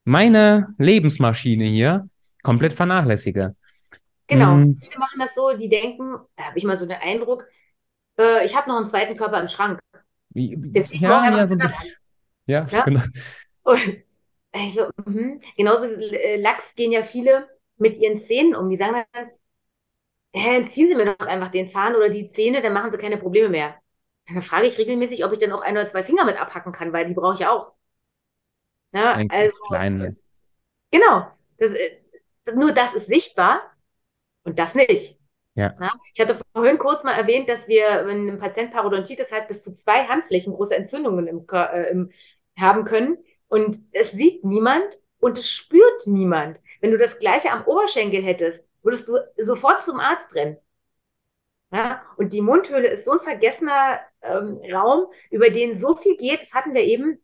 meine Lebensmaschine hier komplett vernachlässige. Genau. Hm. Viele machen das so, die denken, da habe ich mal so den Eindruck, äh, ich habe noch einen zweiten Körper im Schrank. Deswegen ja, ja, so ja, ja? Genau. Und also, mh. genauso äh, Lachs gehen ja viele mit ihren Zähnen um. Die sagen dann, hä, ziehen Sie mir doch einfach den Zahn oder die Zähne, dann machen Sie keine Probleme mehr. Dann frage ich regelmäßig, ob ich dann auch ein oder zwei Finger mit abhacken kann, weil die brauche ich auch. Ja, also, kleine. Genau. Das, äh, nur das ist sichtbar und das nicht. Ja. ja. Ich hatte vorhin kurz mal erwähnt, dass wir, wenn ein Patient Parodontitis hat, bis zu zwei Handflächen große Entzündungen im, äh, im, haben können. Und es sieht niemand und es spürt niemand. Wenn du das gleiche am Oberschenkel hättest, würdest du sofort zum Arzt rennen. Ja? Und die Mundhöhle ist so ein vergessener ähm, Raum, über den so viel geht, das hatten wir eben,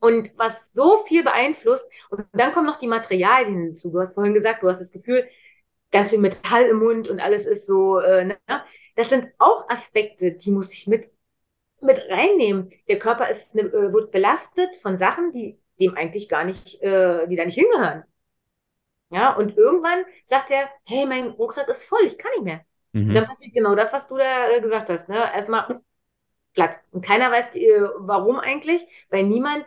und was so viel beeinflusst. Und dann kommen noch die Materialien hinzu. Du hast vorhin gesagt, du hast das Gefühl, ganz viel Metall im Mund und alles ist so, äh, ne? das sind auch Aspekte, die muss ich mit, mit reinnehmen. Der Körper ist, ne, äh, wird belastet von Sachen, die dem eigentlich gar nicht, äh, die da nicht hingehören. Ja, und irgendwann sagt er, hey, mein Rucksack ist voll, ich kann nicht mehr. Mhm. Und dann passiert genau das, was du da äh, gesagt hast. Ne? Erstmal platt. Und keiner weiß, äh, warum eigentlich, weil niemand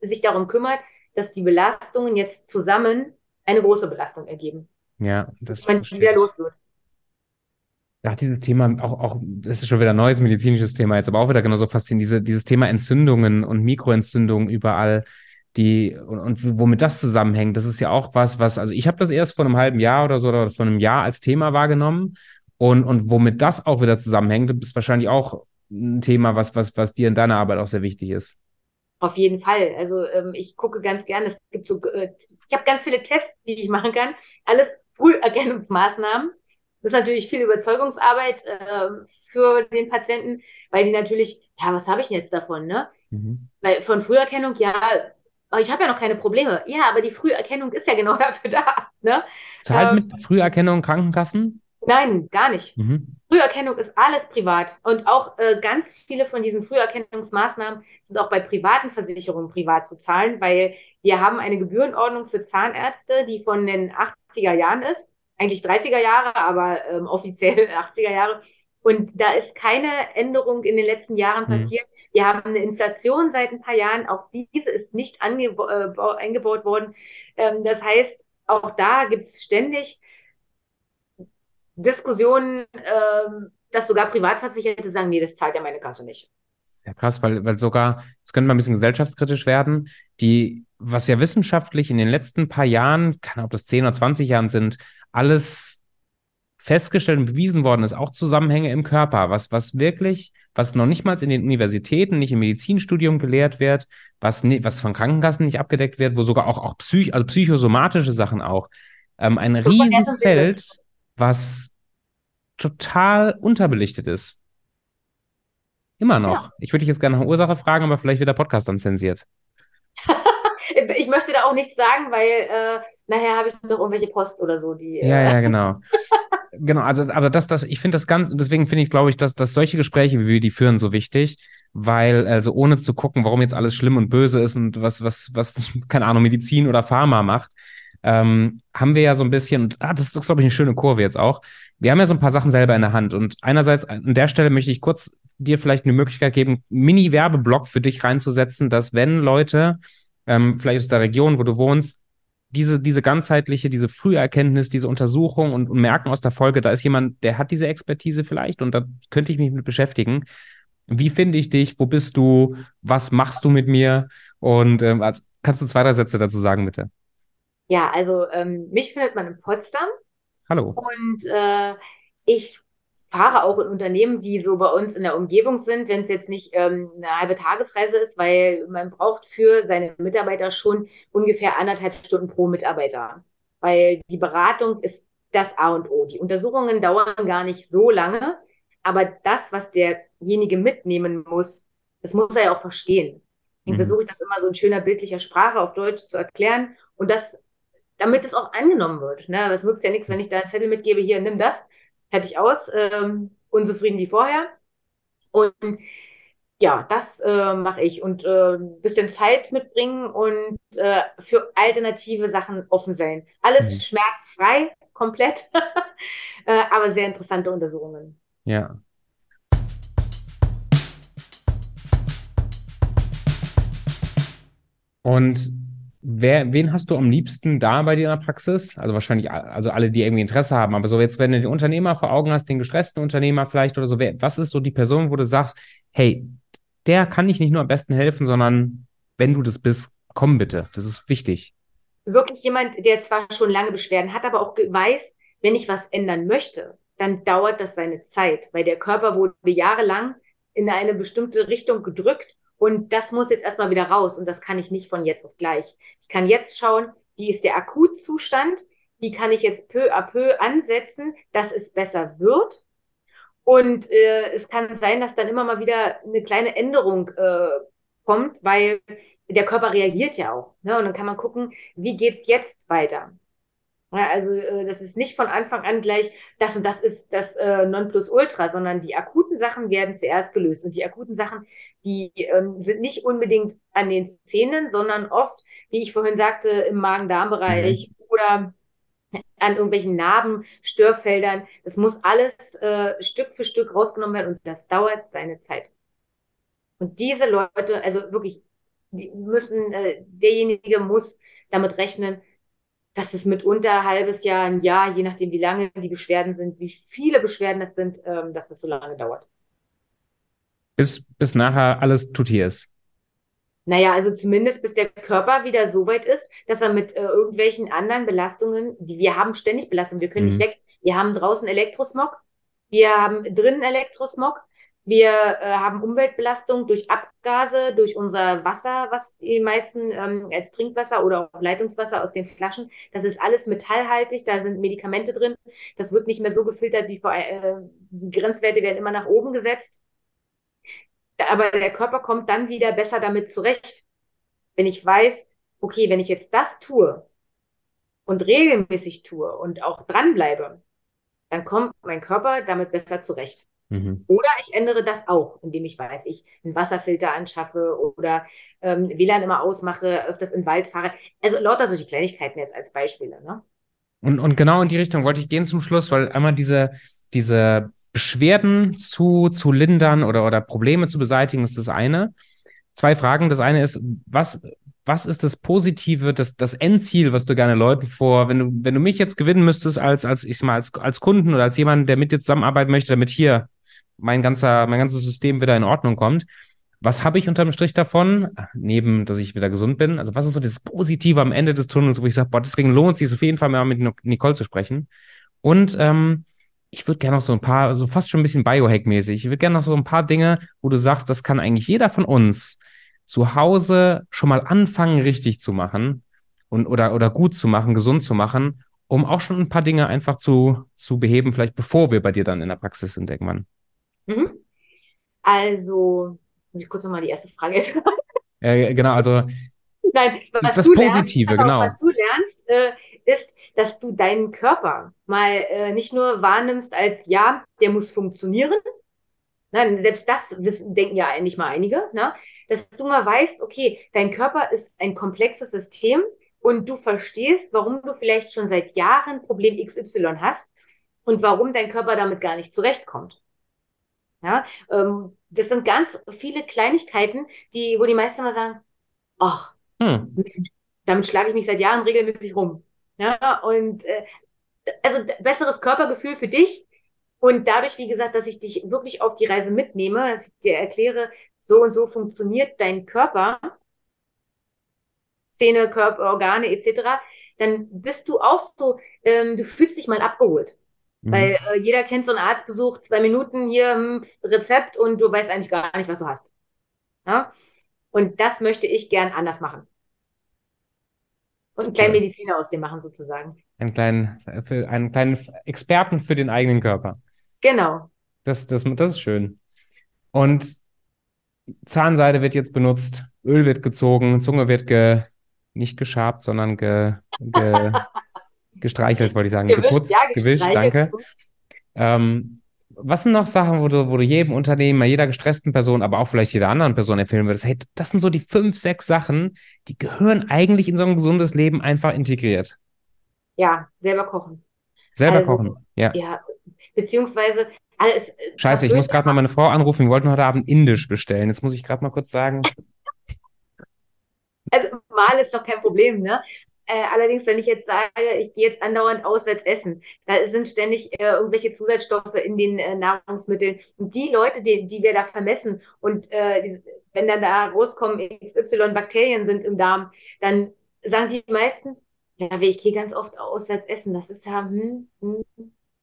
sich darum kümmert, dass die Belastungen jetzt zusammen eine große Belastung ergeben. Ja, das man wieder los wird. Ja, dieses Thema, auch, auch, das ist schon wieder ein neues medizinisches Thema jetzt, aber auch wieder genauso faszinierend, diese, dieses Thema Entzündungen und Mikroentzündungen überall die und, und, womit das zusammenhängt, das ist ja auch was, was, also ich habe das erst vor einem halben Jahr oder so oder vor einem Jahr als Thema wahrgenommen und, und womit das auch wieder zusammenhängt, ist wahrscheinlich auch ein Thema, was, was, was dir in deiner Arbeit auch sehr wichtig ist. Auf jeden Fall. Also ähm, ich gucke ganz gerne, es gibt so, äh, ich habe ganz viele Tests, die ich machen kann. Alles Früherkennungsmaßnahmen. Das ist natürlich viel Überzeugungsarbeit äh, für den Patienten, weil die natürlich, ja, was habe ich jetzt davon, ne? Mhm. Weil von Früherkennung, ja, ich habe ja noch keine Probleme. Ja, aber die Früherkennung ist ja genau dafür da. Ne? Zahlt ähm, mit Früherkennung Krankenkassen? Nein, gar nicht. Mhm. Früherkennung ist alles privat. Und auch äh, ganz viele von diesen Früherkennungsmaßnahmen sind auch bei privaten Versicherungen privat zu zahlen, weil wir haben eine Gebührenordnung für Zahnärzte, die von den 80er Jahren ist. eigentlich 30er Jahre, aber ähm, offiziell 80er Jahre. Und da ist keine Änderung in den letzten Jahren mhm. passiert. Wir haben eine Installation seit ein paar Jahren, auch diese ist nicht äh, eingebaut worden. Ähm, das heißt, auch da gibt es ständig Diskussionen, ähm, dass sogar Privatversicherte sagen, nee, das zahlt ja meine Kasse nicht. Ja, krass, weil, weil sogar, es könnte mal ein bisschen gesellschaftskritisch werden, die, was ja wissenschaftlich in den letzten paar Jahren, keine Ahnung, ob das 10 oder 20 Jahren sind, alles festgestellt und bewiesen worden ist, auch Zusammenhänge im Körper, was, was wirklich, was noch nicht mal in den Universitäten, nicht im Medizinstudium gelehrt wird, was, was von Krankenkassen nicht abgedeckt wird, wo sogar auch, auch psych, also psychosomatische Sachen auch, ähm, ein Riesenfeld, was total unterbelichtet ist. Immer noch. Ja. Ich würde dich jetzt gerne nach Ursache fragen, aber vielleicht wird der Podcast dann zensiert. ich möchte da auch nichts sagen, weil äh, nachher habe ich noch irgendwelche Post oder so, die. Äh... Ja, ja, genau. genau, also, aber das, das, ich finde das ganz, deswegen finde ich, glaube ich, dass, dass solche Gespräche, wie wir die führen, so wichtig, weil, also ohne zu gucken, warum jetzt alles schlimm und böse ist und was, was, was, keine Ahnung, Medizin oder Pharma macht, ähm, haben wir ja so ein bisschen, und ah, das ist, glaube ich, eine schöne Kurve jetzt auch. Wir haben ja so ein paar Sachen selber in der Hand. Und einerseits an der Stelle möchte ich kurz dir vielleicht eine Möglichkeit geben, Mini-Werbeblock für dich reinzusetzen, dass wenn Leute, ähm, vielleicht aus der Region, wo du wohnst, diese, diese ganzheitliche, diese Früherkenntnis, diese Untersuchung und, und merken aus der Folge, da ist jemand, der hat diese Expertise vielleicht und da könnte ich mich mit beschäftigen. Wie finde ich dich? Wo bist du? Was machst du mit mir? Und ähm, also, kannst du zwei, drei Sätze dazu sagen, bitte? Ja, also ähm, mich findet man in Potsdam. Hallo. Und äh, ich fahre auch in Unternehmen, die so bei uns in der Umgebung sind, wenn es jetzt nicht ähm, eine halbe Tagesreise ist, weil man braucht für seine Mitarbeiter schon ungefähr anderthalb Stunden pro Mitarbeiter. Weil die Beratung ist das A und O. Die Untersuchungen dauern gar nicht so lange, aber das, was derjenige mitnehmen muss, das muss er ja auch verstehen. Deswegen mhm. versuche ich das immer so in schöner bildlicher Sprache auf Deutsch zu erklären und das, damit es auch angenommen wird. Ne? Das nutzt ja nichts, wenn ich da einen Zettel mitgebe, hier, nimm das, fertig aus, ähm, unzufrieden wie vorher. Und ja, das äh, mache ich und äh, ein bisschen Zeit mitbringen und äh, für alternative Sachen offen sein. Alles mhm. schmerzfrei, komplett, äh, aber sehr interessante Untersuchungen. Ja. Und Wer, wen hast du am liebsten da bei dir in der Praxis? Also wahrscheinlich, also alle, die irgendwie Interesse haben. Aber so jetzt, wenn du den Unternehmer vor Augen hast, den gestressten Unternehmer vielleicht oder so, wer, was ist so die Person, wo du sagst, hey, der kann ich nicht nur am besten helfen, sondern wenn du das bist, komm bitte. Das ist wichtig. Wirklich jemand, der zwar schon lange Beschwerden hat, aber auch weiß, wenn ich was ändern möchte, dann dauert das seine Zeit, weil der Körper wurde jahrelang in eine bestimmte Richtung gedrückt und das muss jetzt erstmal wieder raus und das kann ich nicht von jetzt auf gleich. Ich kann jetzt schauen, wie ist der Akutzustand, wie kann ich jetzt peu à peu ansetzen, dass es besser wird. Und äh, es kann sein, dass dann immer mal wieder eine kleine Änderung äh, kommt, weil der Körper reagiert ja auch. Ne? Und dann kann man gucken, wie geht's jetzt weiter. Ja, also äh, das ist nicht von Anfang an gleich, das und das ist das äh, Nonplusultra, sondern die akuten Sachen werden zuerst gelöst. Und die akuten Sachen, die ähm, sind nicht unbedingt an den Zähnen, sondern oft, wie ich vorhin sagte, im Magen-Darm-Bereich mhm. oder an irgendwelchen Narben, Störfeldern. Das muss alles äh, Stück für Stück rausgenommen werden und das dauert seine Zeit. Und diese Leute, also wirklich, die müssen, äh, derjenige muss damit rechnen, dass es mitunter ein halbes Jahr, ein Jahr, je nachdem, wie lange die Beschwerden sind, wie viele Beschwerden es sind, ähm, dass es so lange dauert. Bis, bis nachher alles tutti ist. Naja, also zumindest bis der Körper wieder so weit ist, dass er mit äh, irgendwelchen anderen Belastungen, die wir haben ständig Belastungen, wir können mhm. nicht weg. Wir haben draußen Elektrosmog, wir haben drinnen Elektrosmog, wir äh, haben Umweltbelastung durch Abgase, durch unser Wasser, was die meisten ähm, als Trinkwasser oder auch Leitungswasser aus den Flaschen, das ist alles metallhaltig, da sind Medikamente drin. Das wird nicht mehr so gefiltert wie vor, äh, die Grenzwerte werden immer nach oben gesetzt. Aber der Körper kommt dann wieder besser damit zurecht. Wenn ich weiß, okay, wenn ich jetzt das tue und regelmäßig tue und auch dranbleibe, dann kommt mein Körper damit besser zurecht. Mhm. Oder ich ändere das auch, indem ich weiß, ich einen Wasserfilter anschaffe oder ähm, WLAN immer ausmache, öfters in den Wald fahre. Also lauter solche Kleinigkeiten jetzt als Beispiele. Ne? Und, und genau in die Richtung wollte ich gehen zum Schluss, weil einmal diese, diese Beschwerden zu, zu lindern oder, oder Probleme zu beseitigen, ist das eine. Zwei Fragen. Das eine ist, was, was ist das Positive, das, das Endziel, was du gerne Leuten vor, wenn du, wenn du mich jetzt gewinnen müsstest als, als, ich mal, als, als Kunden oder als jemand, der mit dir zusammenarbeiten möchte, damit hier mein ganzer, mein ganzes System wieder in Ordnung kommt. Was habe ich unterm Strich davon? Neben, dass ich wieder gesund bin. Also was ist so das Positive am Ende des Tunnels, wo ich sage, boah, deswegen lohnt es sich auf jeden Fall mal mit Nicole zu sprechen. Und ähm, ich würde gerne noch so ein paar, so fast schon ein bisschen Biohack-mäßig, ich würde gerne noch so ein paar Dinge, wo du sagst, das kann eigentlich jeder von uns zu Hause schon mal anfangen, richtig zu machen und oder, oder gut zu machen, gesund zu machen, um auch schon ein paar Dinge einfach zu, zu beheben, vielleicht bevor wir bei dir dann in der Praxis sind irgendwann. Mhm. Also, muss ich kurz nochmal die erste Frage jetzt. Äh, genau, also Nein, das Positive, lernst, genau. Was du lernst, äh, ist, dass du deinen Körper mal äh, nicht nur wahrnimmst als, ja, der muss funktionieren. Na, selbst das wissen, denken ja eigentlich mal einige, ne? dass du mal weißt, okay, dein Körper ist ein komplexes System und du verstehst, warum du vielleicht schon seit Jahren Problem XY hast und warum dein Körper damit gar nicht zurechtkommt. Ja, ähm, das sind ganz viele Kleinigkeiten, die, wo die meisten mal sagen, ach, hm. damit schlage ich mich seit Jahren regelmäßig rum. Ja, und äh, also besseres Körpergefühl für dich und dadurch, wie gesagt, dass ich dich wirklich auf die Reise mitnehme, dass ich dir erkläre, so und so funktioniert dein Körper, Zähne, Körper, Organe etc., dann bist du auch so, ähm, du fühlst dich mal abgeholt. Mhm. Weil äh, jeder kennt so einen Arztbesuch, zwei Minuten hier hm, Rezept und du weißt eigentlich gar nicht, was du hast. Ja? Und das möchte ich gern anders machen. Und einen kleinen Mediziner aus dem machen, sozusagen. Einen kleinen, für, einen kleinen Experten für den eigenen Körper. Genau. Das, das, das ist schön. Und Zahnseide wird jetzt benutzt, Öl wird gezogen, Zunge wird ge, nicht geschabt, sondern ge, ge, gestreichelt, wollte ich sagen. Gewischt, Geputzt, ja, gewischt, danke. Ähm, was sind noch Sachen, wo du, wo du jedem Unternehmer, jeder gestressten Person, aber auch vielleicht jeder anderen Person empfehlen würdest? Hey, das sind so die fünf, sechs Sachen, die gehören eigentlich in so ein gesundes Leben einfach integriert. Ja, selber kochen. Selber also, kochen, ja. Ja, beziehungsweise alles. Äh, Scheiße, ich muss gerade mal meine Frau anrufen. Wir wollten heute Abend Indisch bestellen. Jetzt muss ich gerade mal kurz sagen. Also mal ist doch kein Problem, ne? Äh, allerdings, wenn ich jetzt sage, ich gehe jetzt andauernd auswärts essen, da sind ständig äh, irgendwelche Zusatzstoffe in den äh, Nahrungsmitteln. Und die Leute, die, die wir da vermessen und äh, wenn dann da rauskommen, XY Bakterien sind im Darm, dann sagen die meisten, ja, ich gehe ganz oft auswärts essen. Das ist ja, hm, hm.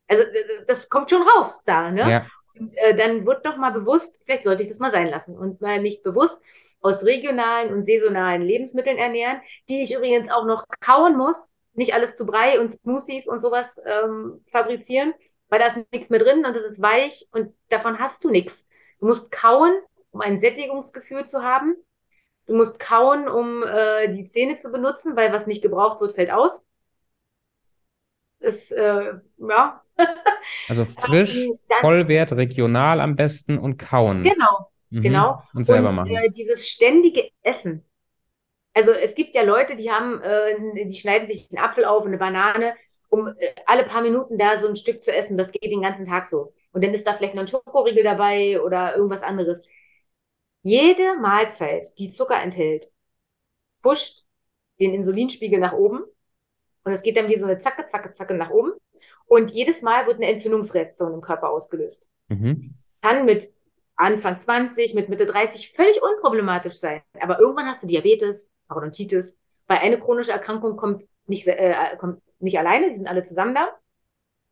also das kommt schon raus da, ne? Ja. Und äh, dann wird doch mal bewusst, vielleicht sollte ich das mal sein lassen und mal mich bewusst aus regionalen und saisonalen Lebensmitteln ernähren, die ich übrigens auch noch kauen muss, nicht alles zu Brei und Smoothies und sowas ähm, fabrizieren, weil da ist nichts mehr drin und es ist weich und davon hast du nichts. Du musst kauen, um ein Sättigungsgefühl zu haben. Du musst kauen, um äh, die Zähne zu benutzen, weil was nicht gebraucht wird, fällt aus. Ist, äh, ja. Also frisch, Vollwert, regional am besten und kauen. Genau, Mhm. Genau. Und selber und, machen. Äh, dieses ständige Essen. Also es gibt ja Leute, die haben, äh, die schneiden sich einen Apfel auf und eine Banane, um äh, alle paar Minuten da so ein Stück zu essen. Das geht den ganzen Tag so. Und dann ist da vielleicht noch ein Schokoriegel dabei oder irgendwas anderes. Jede Mahlzeit, die Zucker enthält, pusht den Insulinspiegel nach oben. Und es geht dann wie so eine Zacke, Zacke, Zacke nach oben. Und jedes Mal wird eine Entzündungsreaktion im Körper ausgelöst. Mhm. Kann mit Anfang 20, mit Mitte 30 völlig unproblematisch sein. Aber irgendwann hast du Diabetes, Parodontitis, weil eine chronische Erkrankung kommt nicht, äh, kommt nicht alleine, die sind alle zusammen da.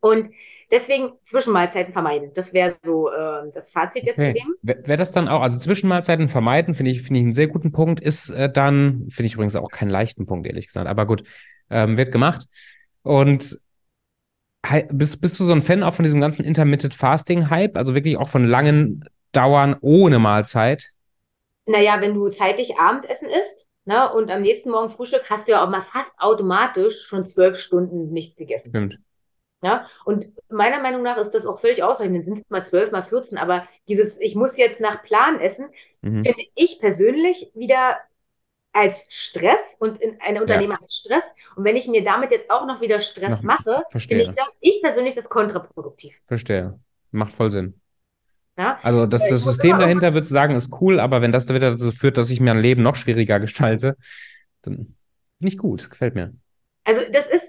Und deswegen Zwischenmahlzeiten vermeiden. Das wäre so äh, das Fazit jetzt okay. zu dem. Wäre das dann auch, also Zwischenmahlzeiten vermeiden, finde ich, finde ich einen sehr guten Punkt, ist äh, dann, finde ich übrigens auch keinen leichten Punkt, ehrlich gesagt, aber gut, ähm, wird gemacht. Und bist, bist du so ein Fan auch von diesem ganzen Intermittent Fasting Hype, also wirklich auch von langen dauern ohne Mahlzeit? Naja, wenn du zeitig Abendessen isst ne, und am nächsten Morgen Frühstück, hast du ja auch mal fast automatisch schon zwölf Stunden nichts gegessen. Stimmt. Ja, und meiner Meinung nach ist das auch völlig ausreichend. Sind es mal zwölf, mal 14, aber dieses, ich muss jetzt nach Plan essen, mhm. finde ich persönlich wieder als Stress und in eine Unternehmer ja. als Stress. Und wenn ich mir damit jetzt auch noch wieder Stress noch, mache, finde ich, das, ich persönlich das kontraproduktiv. Verstehe. Macht voll Sinn. Ja? Also das, das System dahinter, würde sagen, ist cool, aber wenn das da wieder dazu führt, dass ich mir ein Leben noch schwieriger gestalte, dann nicht gut. Gefällt mir. Also das ist,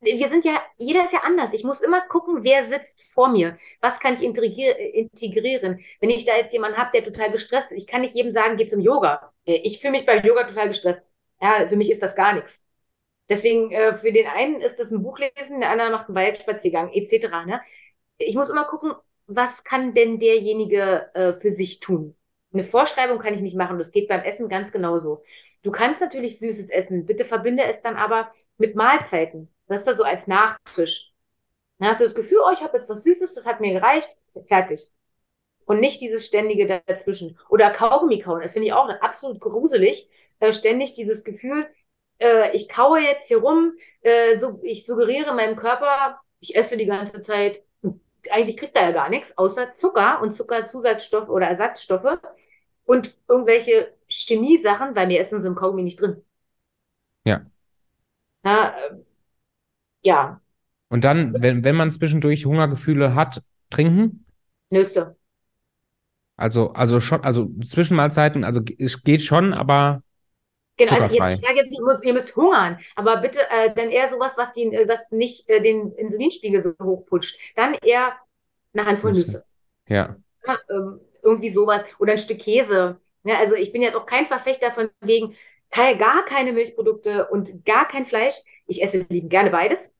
wir sind ja, jeder ist ja anders. Ich muss immer gucken, wer sitzt vor mir. Was kann ich integrieren? Wenn ich da jetzt jemanden habe, der total gestresst ist, ich kann nicht jedem sagen, geh zum Yoga. Äh, ich fühle mich beim Yoga total gestresst. Ja, für mich ist das gar nichts. Deswegen, äh, für den einen ist das ein Buch lesen, der andere macht einen Waldspaziergang, etc. Ne? Ich muss immer gucken, was kann denn derjenige äh, für sich tun? Eine Vorschreibung kann ich nicht machen. Das geht beim Essen ganz genauso. Du kannst natürlich Süßes essen. Bitte verbinde es dann aber mit Mahlzeiten. Das ist da so als Nachtisch. Dann hast du das Gefühl, oh, ich habe jetzt was Süßes, das hat mir gereicht, fertig. Und nicht dieses ständige dazwischen. Oder Kaugummi kauen, das finde ich auch absolut gruselig. Äh, ständig dieses Gefühl, äh, ich kaue jetzt hier rum, äh, so, ich suggeriere meinem Körper, ich esse die ganze Zeit. Eigentlich kriegt er ja gar nichts, außer Zucker und Zuckerzusatzstoffe oder Ersatzstoffe und irgendwelche Chemiesachen, weil mir essen sie im Kaugummi nicht drin. Ja. Na, äh, ja. Und dann, wenn, wenn man zwischendurch Hungergefühle hat, trinken? Nüsse. Also, also schon, also Zwischenmahlzeiten, also es geht schon, aber. Genau, also jetzt, ich sage jetzt nicht, ihr müsst hungern, aber bitte äh, dann eher sowas, was, die, äh, was nicht äh, den Insulinspiegel so hochputscht. Dann eher eine Handvoll Nüsse. Ja. ja ähm, irgendwie sowas. Oder ein Stück Käse. Ja, also ich bin jetzt auch kein Verfechter von wegen, gar keine Milchprodukte und gar kein Fleisch. Ich esse liebend gerne beides.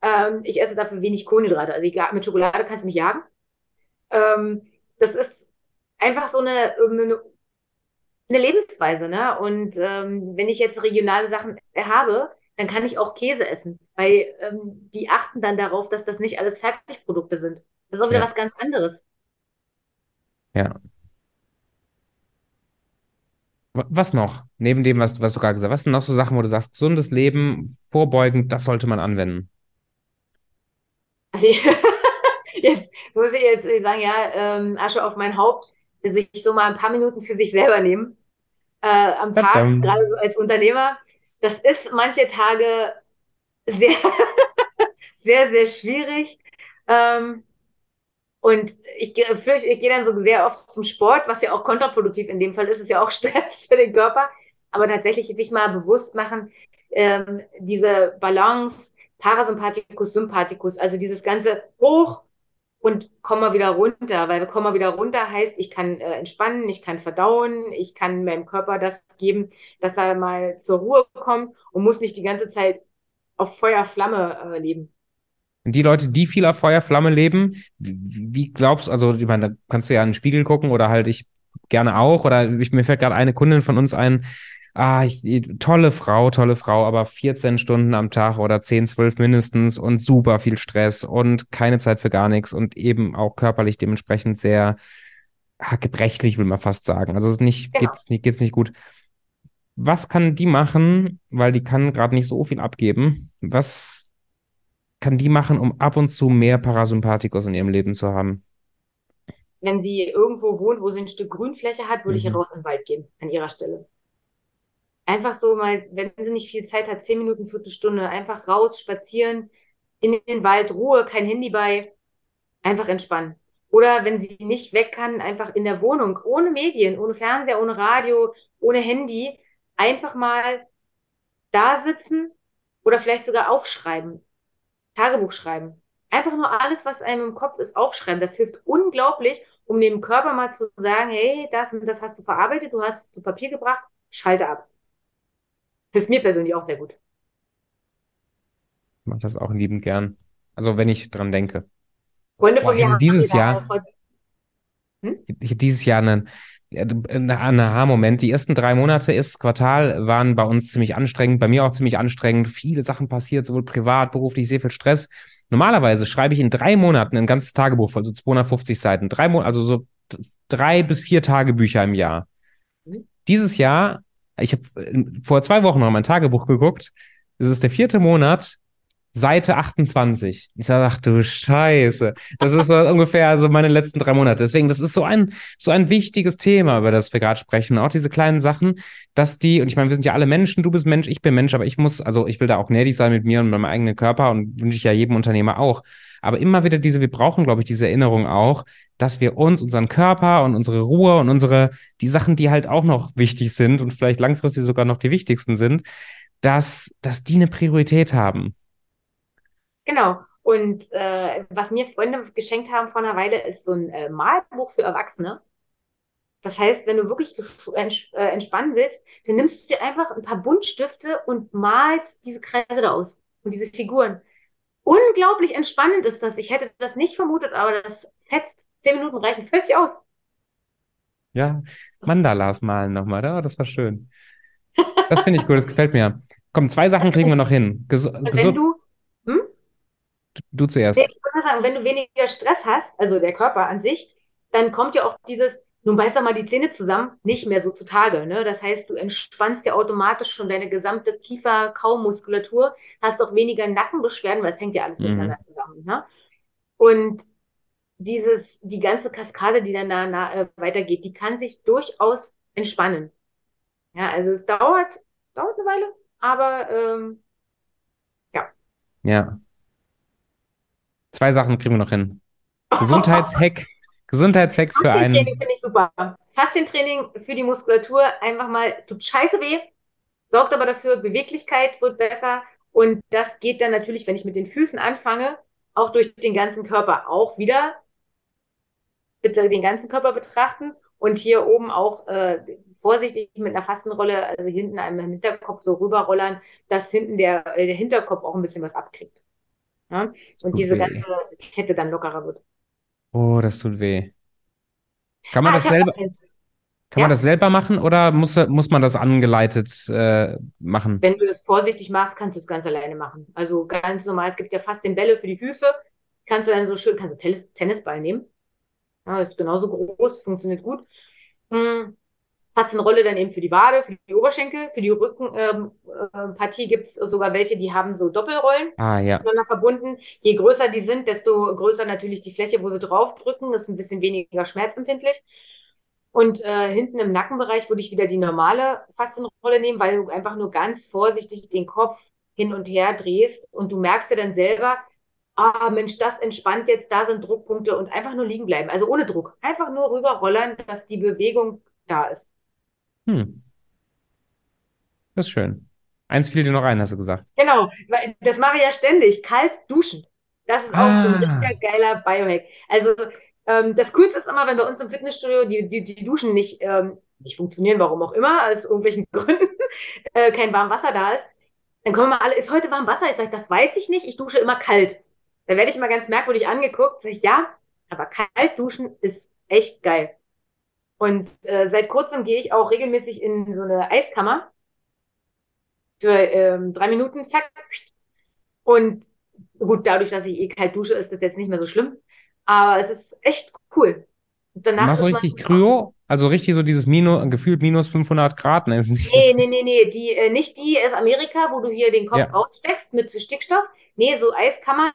Ähm, ich esse dafür wenig Kohlenhydrate. Also ich, mit Schokolade kannst du mich jagen. Ähm, das ist einfach so eine, eine, eine Lebensweise. Ne? Und ähm, wenn ich jetzt regionale Sachen habe, dann kann ich auch Käse essen, weil ähm, die achten dann darauf, dass das nicht alles Fertigprodukte sind. Das ist auch wieder ja. was ganz anderes. Ja. Was noch? Neben dem, was, was du gerade gesagt hast, was sind noch so Sachen, wo du sagst, gesundes Leben, vorbeugend, das sollte man anwenden? Also jetzt muss ich jetzt sagen, ja, ähm, Asche auf mein Haupt, sich so mal ein paar Minuten für sich selber nehmen äh, am Tag, gerade so als Unternehmer. Das ist manche Tage sehr, sehr, sehr schwierig. Ähm, und ich, fürchte, ich gehe dann so sehr oft zum Sport, was ja auch kontraproduktiv in dem Fall ist, ist ja auch Stress für den Körper. Aber tatsächlich sich mal bewusst machen, ähm, diese Balance, Parasympathikus, Sympathikus, also dieses ganze hoch und komm mal wieder runter, weil komm mal wieder runter heißt, ich kann äh, entspannen, ich kann verdauen, ich kann meinem Körper das geben, dass er mal zur Ruhe kommt und muss nicht die ganze Zeit auf Feuer, Flamme äh, leben. Und die Leute, die viel auf Feuerflamme leben, wie, wie glaubst du, also ich meine, da kannst du ja in den Spiegel gucken oder halt ich gerne auch, oder ich, mir fällt gerade eine Kundin von uns ein, ah, ich, tolle Frau, tolle Frau, aber 14 Stunden am Tag oder 10, 12 mindestens und super viel Stress und keine Zeit für gar nichts und eben auch körperlich dementsprechend sehr ah, gebrechlich, will man fast sagen. Also es nicht, genau. geht's nicht, geht's nicht gut. Was kann die machen, weil die kann gerade nicht so viel abgeben? Was kann die machen, um ab und zu mehr Parasympathikus in ihrem Leben zu haben? Wenn sie irgendwo wohnt, wo sie ein Stück Grünfläche hat, würde mhm. ich raus in den Wald gehen, an ihrer Stelle. Einfach so mal, wenn sie nicht viel Zeit hat, zehn Minuten, Viertelstunde, einfach raus, spazieren, in den Wald, Ruhe, kein Handy bei, einfach entspannen. Oder wenn sie nicht weg kann, einfach in der Wohnung, ohne Medien, ohne Fernseher, ohne Radio, ohne Handy, einfach mal da sitzen oder vielleicht sogar aufschreiben. Tagebuch schreiben. Einfach nur alles, was einem im Kopf ist, aufschreiben. Das hilft unglaublich, um dem Körper mal zu sagen, hey, das und das hast du verarbeitet, du hast es zu Papier gebracht, schalte ab. Hilft mir persönlich auch sehr gut. Ich mache das auch liebend gern. Also wenn ich dran denke. Freunde von mir haben dieses Jahr, hm? dieses Jahr einen, ein Aha-Moment. Die ersten drei Monate ist Quartal waren bei uns ziemlich anstrengend, bei mir auch ziemlich anstrengend. Viele Sachen passiert, sowohl privat, beruflich, sehr viel Stress. Normalerweise schreibe ich in drei Monaten ein ganzes Tagebuch, also 250 Seiten. Drei Monate, also so drei bis vier Tagebücher im Jahr. Mhm. Dieses Jahr, ich habe vor zwei Wochen noch mein Tagebuch geguckt. Es ist der vierte Monat. Seite 28. Ich dachte, ach du Scheiße. Das ist so ungefähr so meine letzten drei Monate. Deswegen, das ist so ein, so ein wichtiges Thema, über das wir gerade sprechen. Auch diese kleinen Sachen, dass die, und ich meine, wir sind ja alle Menschen, du bist Mensch, ich bin Mensch, aber ich muss, also ich will da auch gnädig sein mit mir und meinem eigenen Körper und wünsche ich ja jedem Unternehmer auch. Aber immer wieder diese, wir brauchen, glaube ich, diese Erinnerung auch, dass wir uns, unseren Körper und unsere Ruhe und unsere, die Sachen, die halt auch noch wichtig sind und vielleicht langfristig sogar noch die wichtigsten sind, dass, dass die eine Priorität haben. Genau. Und äh, was mir Freunde geschenkt haben vor einer Weile, ist so ein äh, Malbuch für Erwachsene. Das heißt, wenn du wirklich ents äh, entspannen willst, dann nimmst du dir einfach ein paar Buntstifte und malst diese Kreise da aus und diese Figuren. Unglaublich entspannend ist das. Ich hätte das nicht vermutet, aber das fetzt. Zehn Minuten reichen völlig aus. Ja, Mandalas malen nochmal, da, das war schön. Das finde ich gut, das gefällt mir. Komm, zwei Sachen kriegen wir noch hin. Ges wenn du? Du zuerst. Ich würde sagen, wenn du weniger Stress hast, also der Körper an sich, dann kommt ja auch dieses, nun beiß doch mal die Zähne zusammen, nicht mehr so zutage. Ne? Das heißt, du entspannst ja automatisch schon deine gesamte Kiefer-Kaumuskulatur, hast auch weniger Nackenbeschwerden, weil es hängt ja alles mhm. miteinander zusammen. Ne? Und dieses, die ganze Kaskade, die dann da na, äh, weitergeht, die kann sich durchaus entspannen. Ja, also es dauert, dauert eine Weile, aber ähm, ja. Ja. Zwei Sachen kriegen wir noch hin. Gesundheitshack. Gesundheitshack für einen. Faszientraining finde ich super. Faszientraining für die Muskulatur einfach mal tut scheiße weh, sorgt aber dafür, Beweglichkeit wird besser und das geht dann natürlich, wenn ich mit den Füßen anfange, auch durch den ganzen Körper auch wieder. Bitte den ganzen Körper betrachten und hier oben auch äh, vorsichtig mit einer Fastenrolle, also hinten im Hinterkopf so rüberrollern, dass hinten der, äh, der Hinterkopf auch ein bisschen was abkriegt. Ja? Und diese weh. ganze Kette dann lockerer wird. Oh, das tut weh. Kann man ah, das selber, kann ja. man das selber machen oder muss, muss man das angeleitet äh, machen? Wenn du das vorsichtig machst, kannst du es ganz alleine machen. Also ganz normal, es gibt ja fast den Bälle für die Füße. Kannst du dann so schön, kannst du Tennis, Tennisball nehmen. Ja, das ist genauso groß, funktioniert gut. Hm. Hat eine Rolle dann eben für die Wade, für die Oberschenkel, für die Rückenpartie ähm, äh, gibt es sogar welche, die haben so Doppelrollen ah, ja. miteinander verbunden. Je größer die sind, desto größer natürlich die Fläche, wo sie draufdrücken. Ist ein bisschen weniger schmerzempfindlich. Und äh, hinten im Nackenbereich würde ich wieder die normale Faszienrolle nehmen, weil du einfach nur ganz vorsichtig den Kopf hin und her drehst und du merkst ja dann selber, ah Mensch, das entspannt jetzt, da sind Druckpunkte und einfach nur liegen bleiben. Also ohne Druck. Einfach nur rüberrollern, dass die Bewegung da ist. Hm. Das ist schön. Eins fiel dir noch ein, hast du gesagt. Genau, das mache ich ja ständig. Kalt duschen. Das ist auch ah. so ein ah. richtiger geiler Biohack. Also ähm, das Coolste ist immer, wenn bei uns im Fitnessstudio die, die, die Duschen nicht, ähm, nicht funktionieren, warum auch immer, aus irgendwelchen Gründen, äh, kein warmes Wasser da ist. Dann kommen wir alle, ist heute warm Wasser? Ich sage, das weiß ich nicht, ich dusche immer kalt. Da werde ich mal ganz merkwürdig angeguckt, sage ich, ja, aber kalt duschen ist echt geil. Und äh, seit kurzem gehe ich auch regelmäßig in so eine Eiskammer für ähm, drei Minuten, zack. Und gut, dadurch, dass ich eh kalt dusche, ist das jetzt nicht mehr so schlimm. Aber es ist echt cool. Und danach Machst du richtig Kryo? Also richtig so dieses Minus, gefühlt minus 500 Grad? Ne? Nee, nee, nee, nee. Die, äh, nicht die aus Amerika, wo du hier den Kopf ja. raussteckst mit Stickstoff. Nee, so Eiskammern,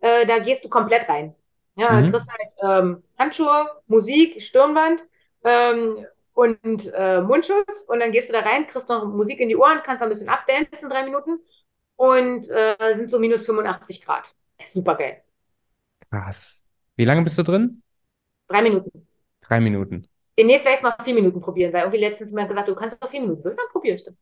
äh, da gehst du komplett rein. Ja, mhm. kriegst halt ähm, Handschuhe, Musik, Stirnband ähm, und äh, Mundschutz und dann gehst du da rein, kriegst noch Musik in die Ohren, kannst ein bisschen abdancen, drei Minuten und äh, sind so minus 85 Grad. Super geil. Krass. Wie lange bist du drin? Drei Minuten. Drei Minuten. Demnächst werde ich mal vier Minuten probieren, weil irgendwie letztens jemand gesagt, du kannst doch vier Minuten. Dann probiere ich das.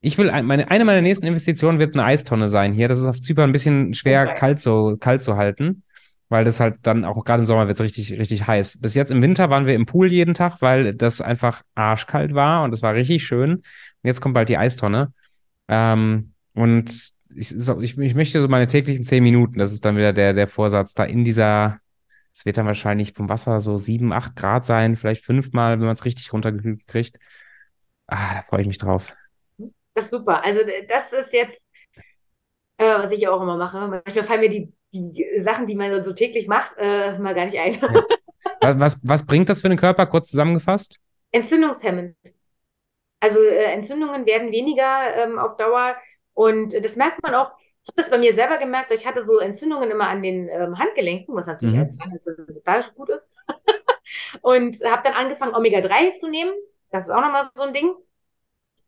Ich will, meine, eine meiner nächsten Investitionen wird eine Eistonne sein hier. Das ist auf Zypern ein bisschen schwer okay. kalt, zu, kalt zu halten weil das halt dann auch gerade im Sommer wird es richtig, richtig heiß. Bis jetzt im Winter waren wir im Pool jeden Tag, weil das einfach arschkalt war und es war richtig schön. Und jetzt kommt bald die Eistonne. Ähm, und ich, ich, ich möchte so meine täglichen zehn Minuten, das ist dann wieder der, der Vorsatz, da in dieser, es wird dann wahrscheinlich vom Wasser so sieben, acht Grad sein, vielleicht fünfmal, wenn man es richtig runtergekühlt kriegt. Ah, da freue ich mich drauf. Das ist super. Also das ist jetzt, äh, was ich auch immer mache. Manchmal fallen mir die die Sachen, die man so täglich macht, äh, mal gar nicht ein. was, was bringt das für den Körper, kurz zusammengefasst? Entzündungshemmend. Also äh, Entzündungen werden weniger ähm, auf Dauer und das merkt man auch, Ich habe das bei mir selber gemerkt, weil ich hatte so Entzündungen immer an den ähm, Handgelenken, was natürlich mhm. als Zahnentzündung total gut ist. und habe dann angefangen, Omega-3 zu nehmen. Das ist auch nochmal so ein Ding.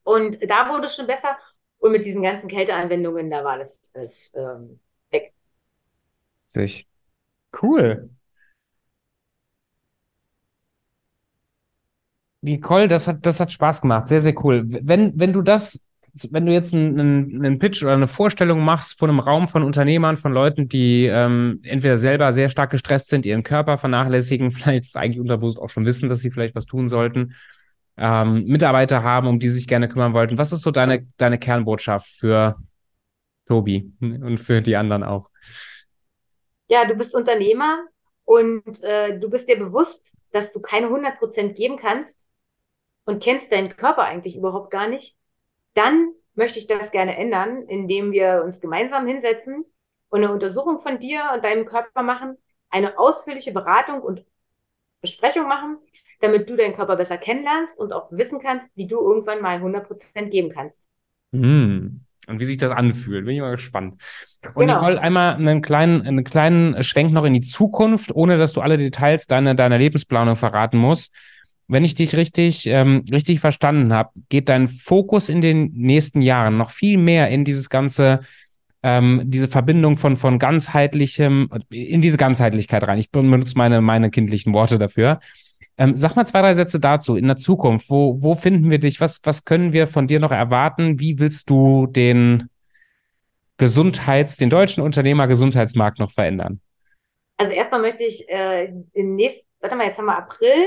Und da wurde es schon besser. Und mit diesen ganzen Kälteanwendungen, da war das, das ähm. Sich. Cool. Nicole, das hat, das hat Spaß gemacht. Sehr, sehr cool. Wenn, wenn du das, wenn du jetzt einen, einen Pitch oder eine Vorstellung machst von einem Raum von Unternehmern, von Leuten, die ähm, entweder selber sehr stark gestresst sind, ihren Körper vernachlässigen, vielleicht eigentlich unterbewusst auch schon wissen, dass sie vielleicht was tun sollten, ähm, Mitarbeiter haben, um die sie sich gerne kümmern wollten. Was ist so deine, deine Kernbotschaft für Tobi und für die anderen auch? Ja, du bist Unternehmer und äh, du bist dir bewusst, dass du keine 100% geben kannst und kennst deinen Körper eigentlich überhaupt gar nicht, dann möchte ich das gerne ändern, indem wir uns gemeinsam hinsetzen und eine Untersuchung von dir und deinem Körper machen, eine ausführliche Beratung und Besprechung machen, damit du deinen Körper besser kennenlernst und auch wissen kannst, wie du irgendwann mal 100% geben kannst. Mm. Und wie sich das anfühlt, bin ich mal gespannt. Und genau. Nicole, einmal einen kleinen, einen kleinen Schwenk noch in die Zukunft, ohne dass du alle Details deiner, deiner Lebensplanung verraten musst. Wenn ich dich richtig, ähm, richtig verstanden habe, geht dein Fokus in den nächsten Jahren noch viel mehr in dieses ganze, ähm, diese Verbindung von, von ganzheitlichem, in diese Ganzheitlichkeit rein. Ich benutze meine, meine kindlichen Worte dafür. Ähm, sag mal zwei, drei Sätze dazu in der Zukunft. Wo, wo finden wir dich? Was, was können wir von dir noch erwarten? Wie willst du den Gesundheits-, den deutschen Unternehmergesundheitsmarkt noch verändern? Also erstmal möchte ich äh, im nächsten, warte mal, jetzt haben wir April,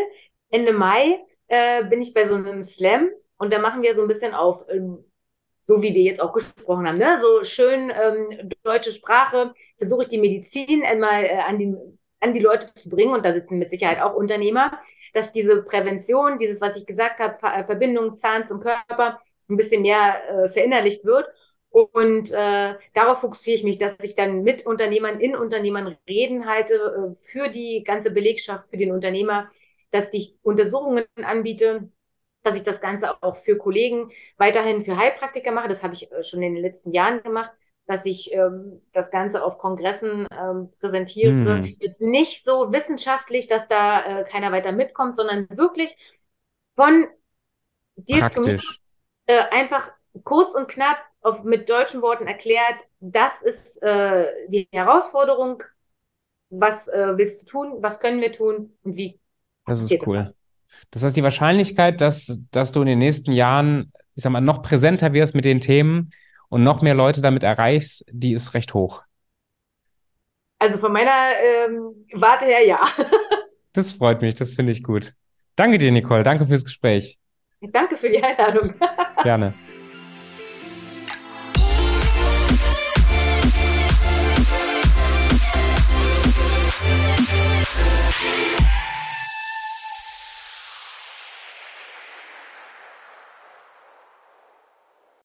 Ende Mai äh, bin ich bei so einem Slam und da machen wir so ein bisschen auf, ähm, so wie wir jetzt auch gesprochen haben, ne? so schön ähm, deutsche Sprache, versuche ich die Medizin einmal äh, an, die, an die Leute zu bringen und da sitzen mit Sicherheit auch Unternehmer, dass diese Prävention, dieses, was ich gesagt habe, Ver Verbindung Zahn zum Körper, ein bisschen mehr äh, verinnerlicht wird und äh, darauf fokussiere ich mich, dass ich dann mit Unternehmern, in Unternehmern Reden halte äh, für die ganze Belegschaft, für den Unternehmer, dass ich Untersuchungen anbiete, dass ich das Ganze auch für Kollegen weiterhin für Heilpraktiker mache. Das habe ich äh, schon in den letzten Jahren gemacht, dass ich ähm, das Ganze auf Kongressen ähm, präsentiere. Hm. Jetzt nicht so wissenschaftlich, dass da äh, keiner weiter mitkommt, sondern wirklich von dir Praktisch. zu mich äh, einfach kurz und knapp auf, mit deutschen Worten erklärt, das ist äh, die Herausforderung, was äh, willst du tun, was können wir tun und wie. Das ist cool. Das, das heißt, die Wahrscheinlichkeit, dass, dass du in den nächsten Jahren, ich sag mal, noch präsenter wirst mit den Themen und noch mehr Leute damit erreichst, die ist recht hoch. Also von meiner ähm, Warte her ja. das freut mich, das finde ich gut. Danke dir, Nicole. Danke fürs Gespräch. Danke für die Einladung. Gerne. Yeah.